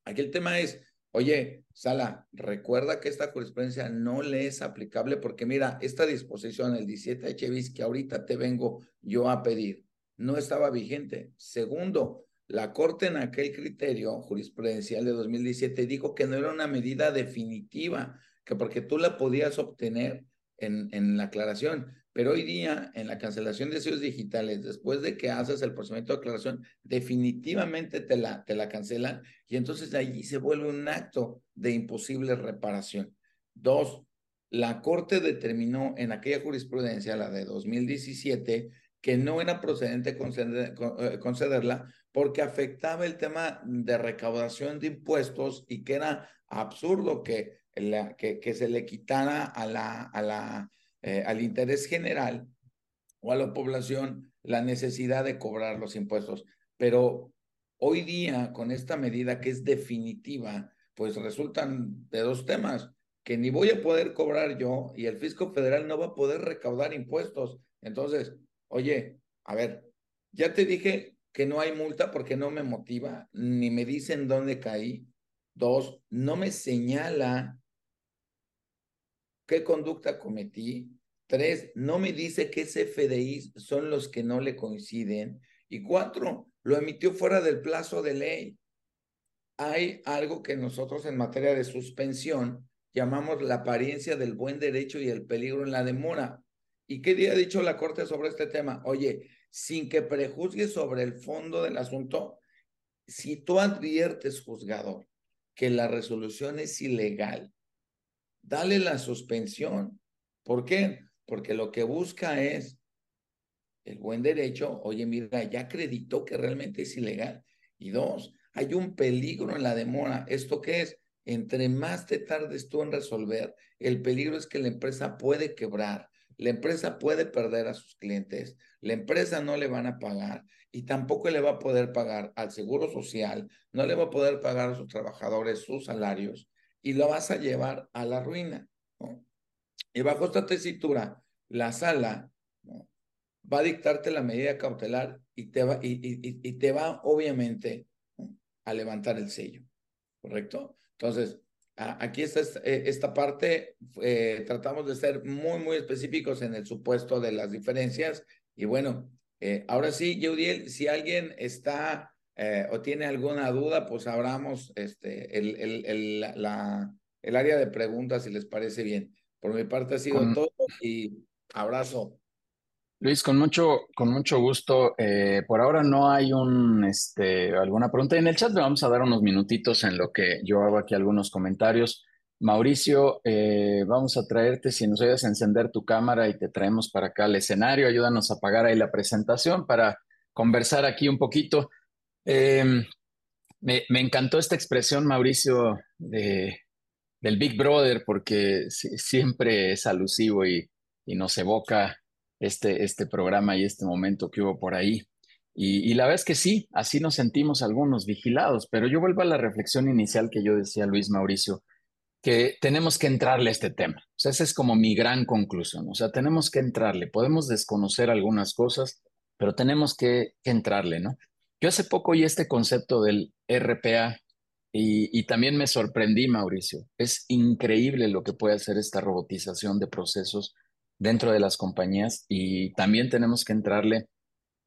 aquí el tema es, oye, Sala, recuerda que esta jurisprudencia no le es aplicable porque mira, esta disposición, el 17H bis que ahorita te vengo yo a pedir, no estaba vigente. Segundo, la Corte en aquel criterio jurisprudencial de 2017 dijo que no era una medida definitiva, que porque tú la podías obtener en, en la aclaración, pero hoy día en la cancelación de sellos digitales, después de que haces el procedimiento de aclaración, definitivamente te la, te la cancelan y entonces allí se vuelve un acto de imposible reparación. Dos, la Corte determinó en aquella jurisprudencia, la de 2017, que no era procedente eh, concederla porque afectaba el tema de recaudación de impuestos y que era absurdo que, que, que se le quitara a la, a la, eh, al interés general o a la población la necesidad de cobrar los impuestos. Pero hoy día, con esta medida que es definitiva, pues resultan de dos temas, que ni voy a poder cobrar yo y el fisco federal no va a poder recaudar impuestos. Entonces, oye, a ver, ya te dije que no hay multa porque no me motiva, ni me dicen dónde caí. Dos, no me señala qué conducta cometí. Tres, no me dice qué CFDI son los que no le coinciden. Y cuatro, lo emitió fuera del plazo de ley. Hay algo que nosotros en materia de suspensión llamamos la apariencia del buen derecho y el peligro en la demora. ¿Y qué día ha dicho la Corte sobre este tema? Oye, sin que prejuzgue sobre el fondo del asunto, si tú adviertes, juzgador, que la resolución es ilegal, dale la suspensión. ¿Por qué? Porque lo que busca es el buen derecho. Oye, mira, ya acreditó que realmente es ilegal. Y dos, hay un peligro en la demora. ¿Esto qué es? Entre más te tardes tú en resolver, el peligro es que la empresa puede quebrar, la empresa puede perder a sus clientes, la empresa no le van a pagar y tampoco le va a poder pagar al seguro social, no le va a poder pagar a sus trabajadores sus salarios y lo vas a llevar a la ruina. Y bajo esta tesitura, la sala va a dictarte la medida cautelar y te va, y te va obviamente a levantar el sello, ¿correcto? Entonces, aquí está eh, esta parte, eh, tratamos de ser muy, muy específicos en el supuesto de las diferencias. Y bueno, eh, ahora sí, Yeudiel, si alguien está o tiene alguna duda, pues abramos este, el, el, el, la, el área de preguntas, si les parece bien. Por mi parte ha sido todo y abrazo. Luis, con mucho, con mucho gusto. Eh, por ahora no hay un, este, alguna pregunta en el chat, le vamos a dar unos minutitos en lo que yo hago aquí algunos comentarios. Mauricio, eh, vamos a traerte, si nos oyes a encender tu cámara y te traemos para acá al escenario, ayúdanos a apagar ahí la presentación para conversar aquí un poquito. Em, me, encantó esta expresión, Mauricio, de, del Big Brother, porque siempre es alusivo y, y nos evoca este, este programa y este momento que hubo por ahí. Y, la verdad es que sí, así nos sentimos algunos vigilados, pero yo vuelvo a la reflexión inicial que yo decía, Luis Mauricio, que tenemos que entrarle a este tema. O sea, esa es como mi gran conclusión. O sea, tenemos que entrarle. Podemos desconocer algunas cosas, pero tenemos que, entrarle, ¿no? Yo hace poco oí este concepto del RPA y, y, también me sorprendí, Mauricio. Es increíble lo que puede hacer esta robotización de procesos dentro de las compañías y también tenemos que entrarle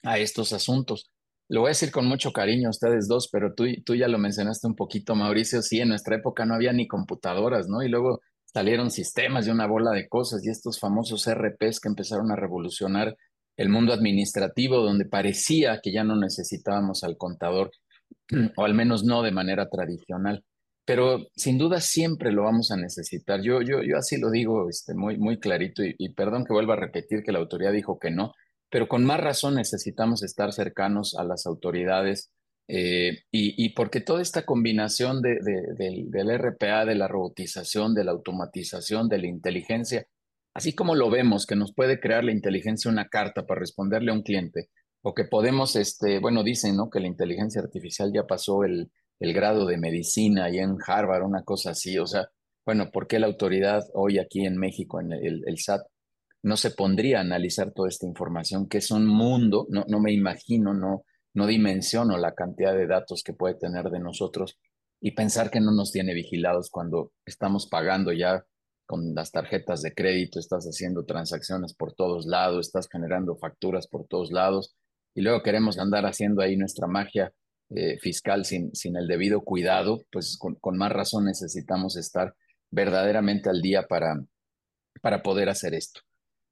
a estos asuntos. Lo voy a decir con mucho cariño a ustedes dos, pero tú, tú ya lo mencionaste un poquito, Mauricio. Sí, en nuestra época no había ni computadoras, ¿no? Y luego salieron sistemas y una bola de cosas y estos famosos RPs que empezaron a revolucionar el mundo administrativo, donde parecía que ya no necesitábamos al contador, o al menos no de manera tradicional pero sin duda siempre lo vamos a necesitar. Yo, yo, yo así lo digo este, muy, muy clarito y, perdón que vuelva a repetir que la autoridad dijo que no, pero con más razón necesitamos estar cercanos a las autoridades eh, y, porque toda esta combinación de, del RPA, de la robotización, de la automatización, de la inteligencia, así como lo vemos que nos puede crear la inteligencia una carta para responderle a un cliente, o que podemos, este, bueno, dicen, ¿no? Que la inteligencia artificial ya pasó el el grado de medicina y en Harvard, una cosa así. O sea, bueno, ¿por qué la autoridad hoy aquí en México, en el, el SAT, no se pondría a analizar toda esta información, que es un mundo, no, no me imagino, no, no dimensiono la cantidad de datos que puede tener de nosotros y pensar que no nos tiene vigilados cuando estamos pagando ya con las tarjetas de crédito, estás haciendo transacciones por todos lados, estás generando facturas por todos lados y luego queremos andar haciendo ahí nuestra magia eh, fiscal sin, sin el debido cuidado, pues con, más razón necesitamos estar verdaderamente al día para, para poder hacer esto.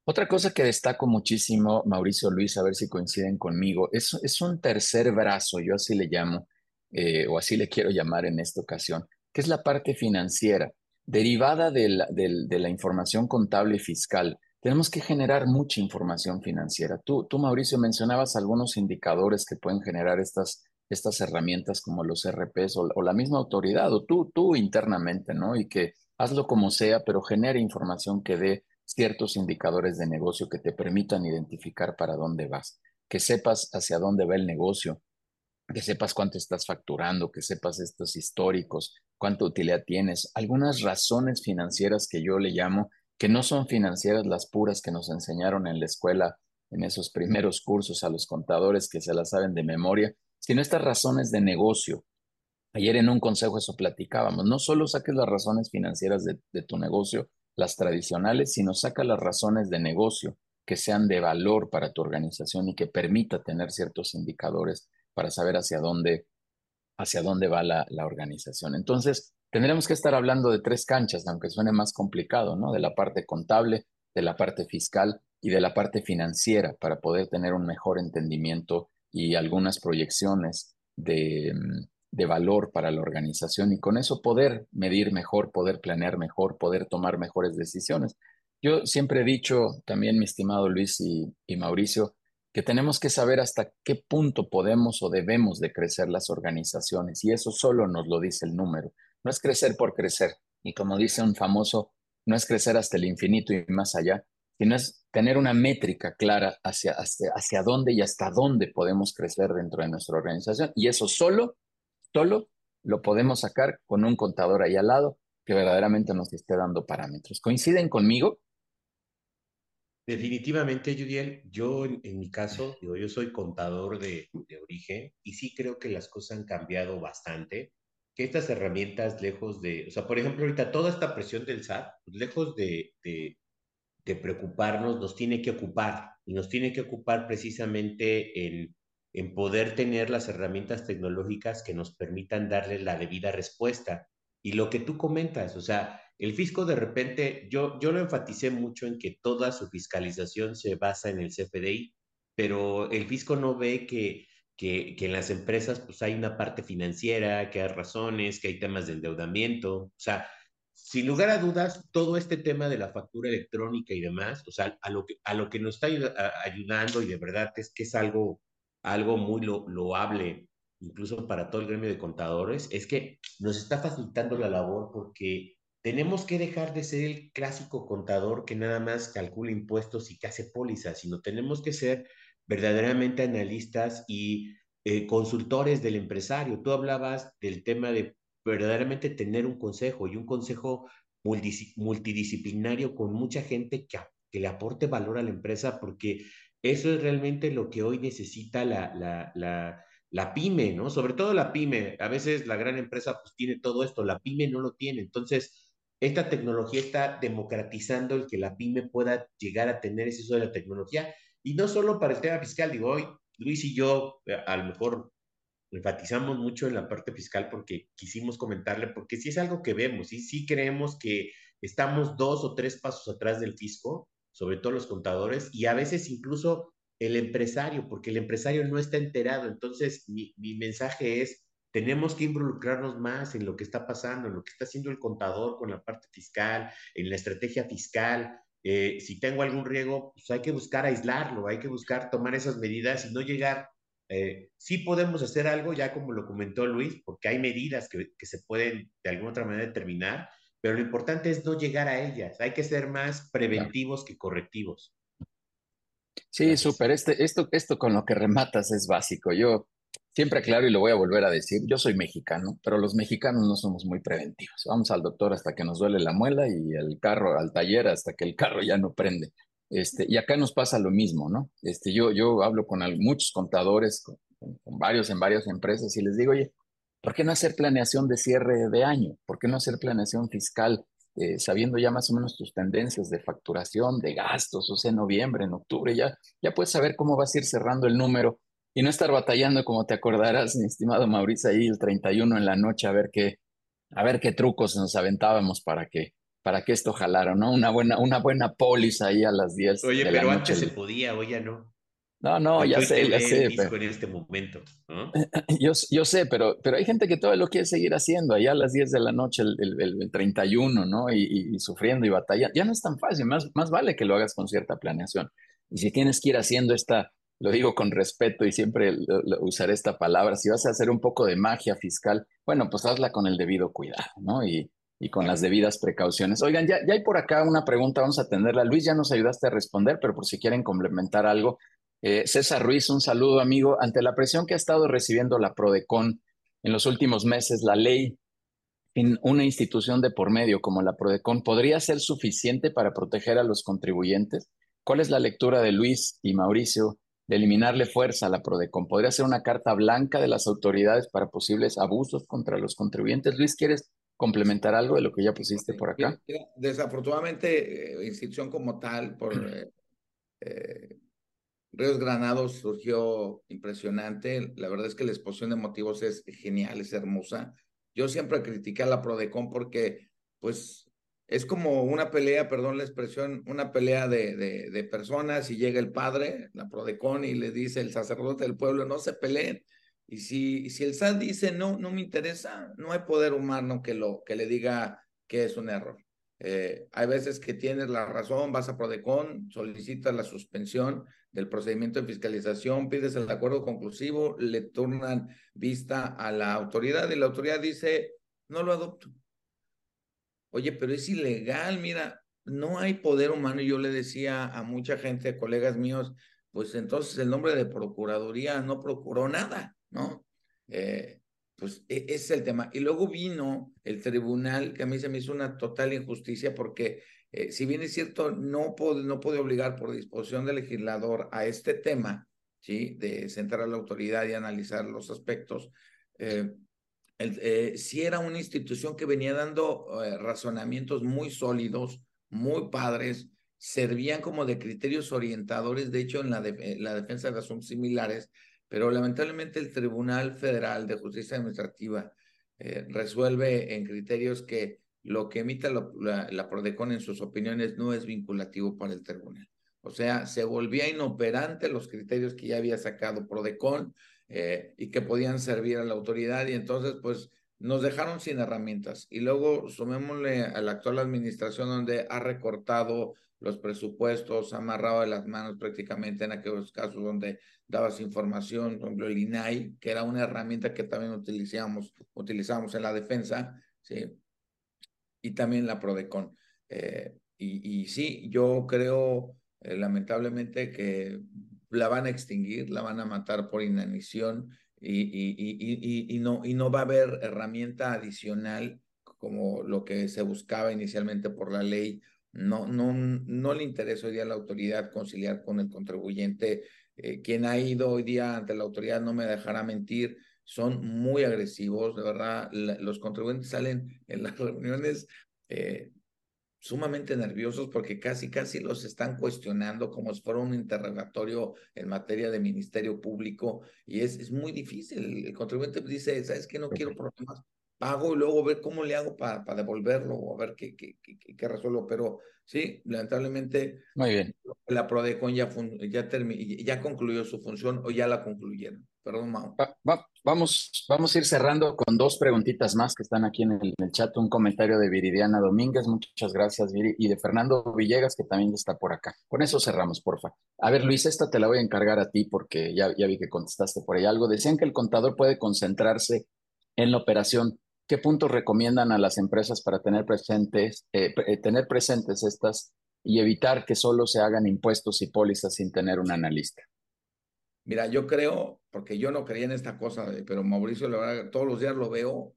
Otra cosa que destaco muchísimo, Mauricio Luis, a ver si coinciden conmigo, es, es un tercer brazo, yo así le llamo, eh, o así le quiero llamar en esta ocasión, que es la parte financiera. Derivada de la, información contable y fiscal, tenemos que generar mucha información financiera. Tú, tú, Mauricio, mencionabas algunos indicadores que pueden generar estas, estas herramientas como los RPs o, la misma autoridad, o tú, tú internamente, ¿no? Y que hazlo como sea, pero genere información que dé ciertos indicadores de negocio que te permitan identificar para dónde vas, que sepas hacia dónde va el negocio, que sepas cuánto estás facturando, que sepas estos históricos, cuánta utilidad tienes, algunas razones financieras que yo le llamo, que no son financieras las puras que nos enseñaron en la escuela, en esos primeros cursos a los contadores que se las saben de memoria, sino estas razones de negocio. Ayer en un consejo eso platicábamos, no solo saques las razones financieras de, tu negocio, las tradicionales, sino saca las razones de negocio que sean de valor para tu organización y que permita tener ciertos indicadores para saber hacia dónde, hacia dónde va la, la organización. Entonces, tendremos que estar hablando de tres canchas, aunque suene más complicado, ¿no? De la parte contable, de la parte fiscal y de la parte financiera para poder tener un mejor entendimiento y algunas proyecciones de, de valor para la organización y con eso poder medir mejor, poder planear mejor, poder tomar mejores decisiones. Yo siempre he dicho también, mi estimado Luis y, y Mauricio, que tenemos que saber hasta qué punto podemos o debemos de crecer las organizaciones y eso solo nos lo dice el número. No es crecer por crecer y como dice un famoso, no es crecer hasta el infinito y más allá, sino es tener una métrica clara hacia, hacia, hacia dónde y hasta dónde podemos crecer dentro de nuestra organización y eso solo, solo lo podemos sacar con un contador ahí al lado que verdaderamente nos esté dando parámetros. ¿Coinciden conmigo? Definitivamente, Judiel, yo en, mi caso, digo, yo soy contador de, origen y sí creo que las cosas han cambiado bastante, que estas herramientas lejos de, o sea, por ejemplo, ahorita toda esta presión del SAT, pues, lejos de, preocuparnos, nos tiene que ocupar y nos tiene que ocupar precisamente en, en poder tener las herramientas tecnológicas que nos permitan darle la debida respuesta. Y lo que tú comentas, o sea, el fisco de repente, yo, yo lo enfaticé mucho en que toda su fiscalización se basa en el CFDI, pero el fisco no ve que, que, que en las empresas pues hay una parte financiera, que hay razones, que hay temas de endeudamiento, o sea, sin lugar a dudas, todo este tema de la factura electrónica y demás, o sea, a lo que, a lo que nos está ayudando y de verdad es que es algo, algo muy lo, loable, incluso para todo el gremio de contadores, es que nos está facilitando la labor porque tenemos que dejar de ser el clásico contador que nada más calcula impuestos y que hace pólizas, sino tenemos que ser verdaderamente analistas y eh, consultores del empresario. Tú hablabas del tema de verdaderamente tener un consejo y un consejo multidisciplinario con mucha gente que, que le aporte valor a la empresa, porque eso es realmente lo que hoy necesita la, la pyme, ¿no? Sobre todo la pyme. A veces la gran empresa pues tiene todo esto, la pyme no lo tiene. Entonces, esta tecnología está democratizando el que la pyme pueda llegar a tener ese uso de la tecnología. Y no solo para el tema fiscal, digo, hoy Luis y yo eh, a lo mejor enfatizamos mucho en la parte fiscal porque quisimos comentarle, porque sí es algo que vemos, y sí creemos que estamos dos o tres pasos atrás del fisco, sobre todo los contadores, y a veces incluso el empresario, porque el empresario no está enterado. Entonces, mi, mi mensaje es, tenemos que involucrarnos más en lo que está pasando, en lo que está haciendo el contador con la parte fiscal, en la estrategia fiscal. Eh, si tengo algún riesgo, pues hay que buscar aislarlo, hay que buscar tomar esas medidas y no llegar. Eh, sí podemos hacer algo, ya como lo comentó Luis, porque hay medidas que, que se pueden de alguna otra manera determinar, pero lo importante es no llegar a ellas. Hay que ser más preventivos que correctivos. Sí, súper. Este, esto, esto con lo que rematas es básico. Yo Siempre claro y lo voy a volver a decir, yo soy mexicano, pero los mexicanos no somos muy preventivos. Vamos al doctor hasta que nos duele la muela y el carro al taller hasta que el carro ya no prende. Este, y acá nos pasa lo mismo, ¿no? Este, yo, yo hablo con muchos contadores, con, varios en varias empresas y les digo, oye, ¿por qué no hacer planeación de cierre de año? ¿Por qué no hacer planeación fiscal eh, sabiendo ya más o menos tus tendencias de facturación, de gastos, o sea, en noviembre, en octubre, ya, ya puedes saber cómo vas a ir cerrando el número y no estar batallando, como te acordarás, mi estimado Mauricio, ahí el 31 en la noche a ver qué, a ver qué trucos nos aventábamos para que, para que esto jalara, ¿no? Una buena, una buena póliza ahí a las 10. Oye, pero antes se podía, hoy ya no. No, no, ya sé, ya sé. en este momento, Yo, yo sé, pero, pero hay gente que todavía lo quiere seguir haciendo, allá a las 10 de la noche, el, el, el 31, ¿no? Y, y, sufriendo y batallando. Ya no es tan fácil, más, más vale que lo hagas con cierta planeación. Y si tienes que ir haciendo esta, lo digo con respeto y siempre usaré esta palabra, si vas a hacer un poco de magia fiscal, bueno, pues hazla con el debido cuidado, ¿no? Y, y con las debidas precauciones. Oigan, ya, ya hay por acá una pregunta, vamos a atenderla. Luis, ya nos ayudaste a responder, pero por si quieren complementar algo. Eh, César Ruiz, un saludo amigo. Ante la presión que ha estado recibiendo la Prodecon en los últimos meses, la ley en una institución de por medio como la Prodecon podría ser suficiente para proteger a los contribuyentes. ¿Cuál es la lectura de Luis y Mauricio de eliminarle fuerza a la Prodecon? ¿Podría ser una carta blanca de las autoridades para posibles abusos contra los contribuyentes? Luis, ¿quieres complementar algo de lo que ya pusiste por acá? Desafortunadamente, eh, institución como tal, por eh, eh, Ríos Granados surgió impresionante. La verdad es que la exposición de motivos es genial, es hermosa. Yo siempre critiqué a la Prodecon porque, pues, es como una pelea, perdón la expresión, una pelea de, de, de personas y llega el padre, la Prodecon, y le dice el sacerdote del pueblo, no se peleen. Y si, si el SAT dice, no, no me interesa, no hay poder humano que, lo, que le diga que es un error. Eh, hay veces que tienes la razón, vas a Prodecon, solicitas la suspensión del procedimiento de fiscalización, pides el acuerdo conclusivo, le turnan vista a la autoridad y la autoridad dice, no lo adopto. Oye, pero es ilegal, mira, no hay poder humano. Yo le decía a mucha gente, colegas míos, pues entonces el nombre de Procuraduría no procuró nada, ¿no? Eh, pues e, ese es el tema. Y luego vino el tribunal, que a mí se me hizo una total injusticia porque eh, si bien es cierto, no puede, no obligar por disposición del legislador a este tema, ¿sí? De sentar a la autoridad y analizar los aspectos. Eh, eh, si era una institución que venía dando razonamientos muy sólidos, muy padres, servían como de criterios orientadores, de hecho, en la, la defensa de asuntos similares, pero lamentablemente el Tribunal Federal de Justicia Administrativa resuelve en criterios que lo que emita la, Prodecon en sus opiniones no es vinculativo para el tribunal. O sea, se volvía inoperante los criterios que ya había sacado Prodecon eh, y que podían servir a la autoridad y entonces pues nos dejaron sin herramientas. Y luego sumémosle a la actual administración donde ha recortado los presupuestos, ha amarrado de las manos prácticamente en aquellos casos donde dabas información, por ejemplo, el INAI, que era una herramienta que también utilizamos, utilizamos en la defensa, ¿sí? Y también la PRODECON. Eh, y, sí, yo creo, eh, lamentablemente, que la van a extinguir, la van a matar por inanición y, no, y no va a haber herramienta adicional como lo que se buscaba inicialmente por la ley. No, no, no le interesa hoy día a la autoridad conciliar con el contribuyente eh, quien ha ido hoy día ante la autoridad no me dejará mentir, son muy agresivos, de verdad, los contribuyentes salen en las reuniones eh, sumamente nerviosos porque casi, casi los están cuestionando como si fuera un interrogatorio en materia de ministerio público y es, es muy difícil. El contribuyente dice, ¿sabes qué? No quiero problemas, pago y luego ver cómo le hago para, para devolverlo o a ver qué, qué, qué, qué, resuelvo. Pero sí, lamentablemente Muy bien. la PRODECON ya, ya, ya concluyó su función o ya la concluyeron. Perdón, Mau. vamos, vamos a ir cerrando con dos preguntitas más que están aquí en el, chat. Un comentario de Viridiana Domínguez, muchas gracias, Viri, y de Fernando Villegas, que también está por acá. Con eso cerramos, porfa. A ver, Luis, esta te la voy a encargar a ti porque ya, ya vi que contestaste por ahí algo. Decían que el contador puede concentrarse en la operación ¿Qué puntos recomiendan a las empresas para tener presentes, eh, eh, tener presentes estas y evitar que solo se hagan impuestos y pólizas sin tener un analista? Mira, yo creo, porque yo no creía en esta cosa, pero Mauricio, la verdad, todos los días lo veo.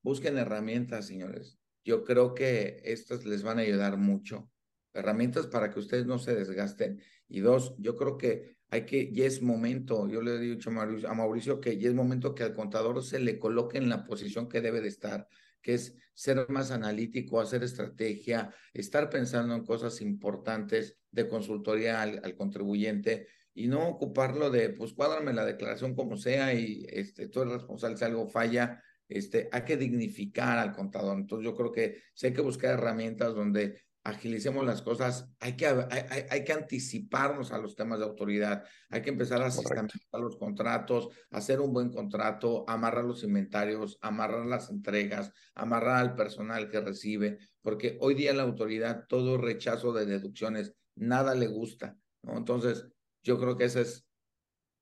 Busquen herramientas, señores. Yo creo que estas les van a ayudar mucho. Herramientas para que ustedes no se desgasten. Y dos, yo creo que hay que, ya es momento, yo le he dicho a Mauricio, que ya es momento que al contador se le coloque en la posición que debe de estar, que es ser más analítico, hacer estrategia, estar pensando en cosas importantes de consultoría al contribuyente y no ocuparlo de, pues cuádrame la declaración como sea y este, tú eres responsable si algo falla, este, hay que dignificar al contador. Entonces yo creo que sí hay que buscar herramientas donde agilicemos las cosas, hay que, hay, hay, que anticiparnos a los temas de autoridad, hay que empezar a sistematizar los contratos, hacer un buen contrato, amarrar los inventarios, amarrar las entregas, amarrar al personal que recibe, porque hoy día la autoridad todo rechazo de deducciones, nada le gusta, ¿no? Entonces, yo creo que eso es,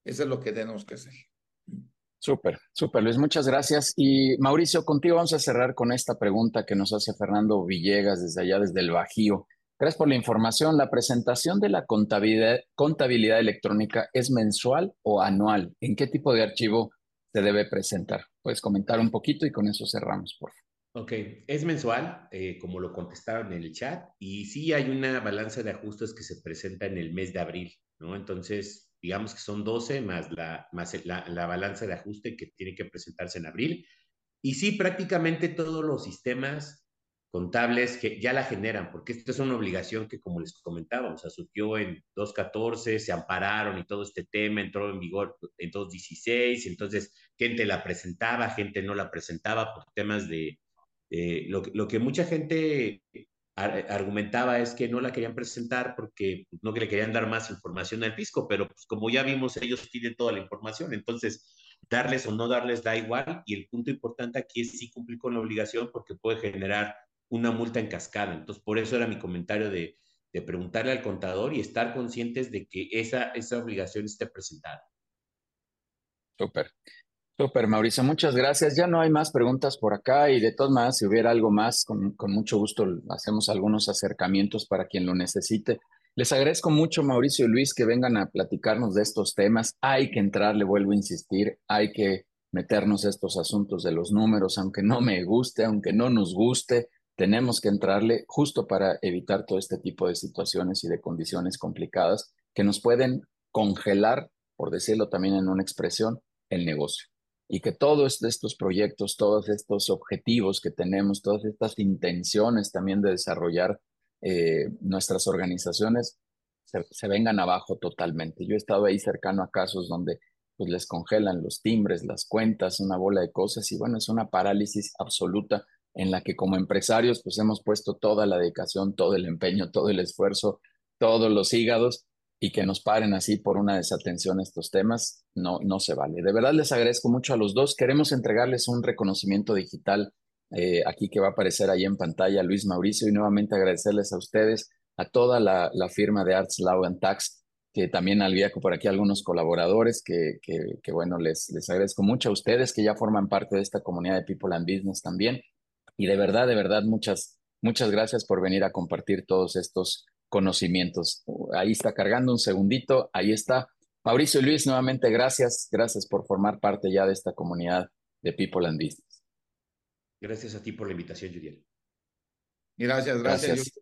eso es lo que tenemos que hacer. Súper, súper, Luis, muchas gracias. Y Mauricio, contigo vamos a cerrar con esta pregunta que nos hace Fernando Villegas desde allá, desde el Bajío. Gracias por la información. ¿La presentación de la contabilidad, contabilidad electrónica es mensual o anual? ¿En qué tipo de archivo se debe presentar? Puedes comentar un poquito y con eso cerramos, por favor. Ok, es mensual, eh, como lo contestaron en el chat, y sí hay una balanza de ajustes que se presenta en el mes de abril, ¿no? Entonces, digamos que son 12 más la, más la, la balanza de ajuste que tiene que presentarse en abril. Y sí, prácticamente todos los sistemas contables que ya la generan, porque esta es una obligación que, como les comentábamos, se surgió en 2.14, se ampararon y todo este tema entró en vigor en 2.16, entonces gente la presentaba, gente no la presentaba por temas de, de lo, lo, que mucha gente argumentaba es que no la querían presentar porque no le querían dar más información al fisco, pero pues como ya vimos, ellos tienen toda la información, entonces darles o no darles da igual y el punto importante aquí es sí cumplir con la obligación porque puede generar una multa en cascada. Entonces, por eso era mi comentario de, de preguntarle al contador y estar conscientes de que esa, esa obligación esté presentada. Súper. Super, Mauricio, muchas gracias. Ya no hay más preguntas por acá y de todas maneras, si hubiera algo más, con, con, mucho gusto hacemos algunos acercamientos para quien lo necesite. Les agradezco mucho, Mauricio y Luis, que vengan a platicarnos de estos temas. Hay que entrar, le vuelvo a insistir, hay que meternos estos asuntos de los números, aunque no me guste, aunque no nos guste, tenemos que entrarle justo para evitar todo este tipo de situaciones y de condiciones complicadas que nos pueden congelar, por decirlo también en una expresión, el negocio y que todos estos proyectos, todos estos objetivos que tenemos, todas estas intenciones también de desarrollar eh, nuestras organizaciones se, se, vengan abajo totalmente. Yo he estado ahí cercano a casos donde pues, les congelan los timbres, las cuentas, una bola de cosas y bueno, es una parálisis absoluta en la que como empresarios pues hemos puesto toda la dedicación, todo el empeño, todo el esfuerzo, todos los hígados y que nos paren así por una desatención a estos temas, no, no se vale. De verdad les agradezco mucho a los dos. Queremos entregarles un reconocimiento digital eh, aquí que va a aparecer ahí en pantalla, Luis Mauricio, y nuevamente agradecerles a ustedes, a toda la, firma de Arts Law and Tax, que también había por aquí algunos colaboradores, que, que, que, bueno, les, les agradezco mucho a ustedes que ya forman parte de esta comunidad de People and Business también. Y de verdad, de verdad, muchas, muchas gracias por venir a compartir todos estos conocimientos. Ahí está cargando un segundito, ahí está. Mauricio y Luis, nuevamente gracias, gracias por formar parte ya de esta comunidad de People and Business. Gracias a ti por la invitación, Julián. Gracias, gracias. Gracias.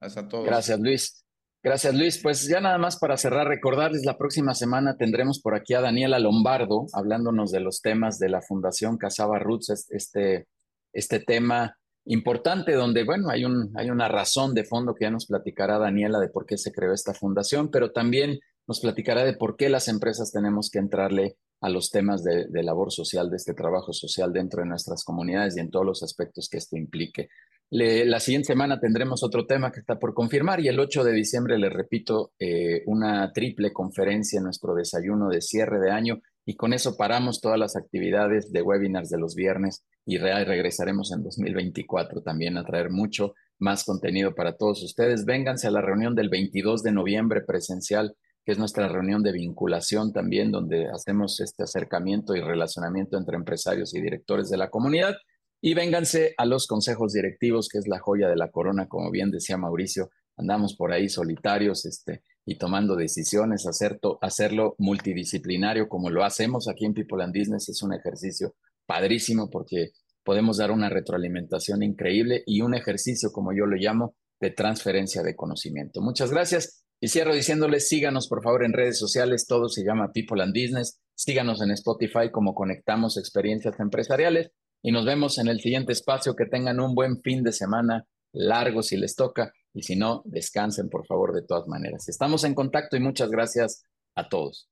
gracias a todos. Gracias, Luis. Gracias, Luis. Pues ya nada más para cerrar, recordarles, la próxima semana tendremos por aquí a Daniela Lombardo hablándonos de los temas de la Fundación Casaba Roots, este, este tema importante donde, bueno, hay, un, hay una razón de fondo que ya nos platicará Daniela de por qué se creó esta fundación, pero también nos platicará de por qué las empresas tenemos que entrarle a los temas de, labor social, de este trabajo social dentro de nuestras comunidades y en todos los aspectos que esto implique. La siguiente semana tendremos otro tema que está por confirmar y el 8 de diciembre, le repito, eh, una triple conferencia en nuestro desayuno de cierre de año y con eso paramos todas las actividades de webinars de los viernes y regresaremos en 2024 también a traer mucho más contenido para todos ustedes. Vénganse a la reunión del 22 de noviembre presencial, que es nuestra reunión de vinculación también, donde hacemos este acercamiento y relacionamiento entre empresarios y directores de la comunidad. Y vénganse a los consejos directivos, que es la joya de la corona, como bien decía Mauricio, andamos por ahí solitarios, este, y tomando decisiones, hacer hacerlo multidisciplinario como lo hacemos aquí en People and Business es un ejercicio padrísimo porque podemos dar una retroalimentación increíble y un ejercicio, como yo lo llamo, de transferencia de conocimiento. Muchas gracias y cierro diciéndoles, síganos por favor en redes sociales, todo se llama People and Business, síganos en Spotify como Conectamos Experiencias Empresariales y nos vemos en el siguiente espacio, que tengan un buen fin de semana largo si les toca y si no, descansen por favor de todas maneras. Estamos en contacto y muchas gracias a todos.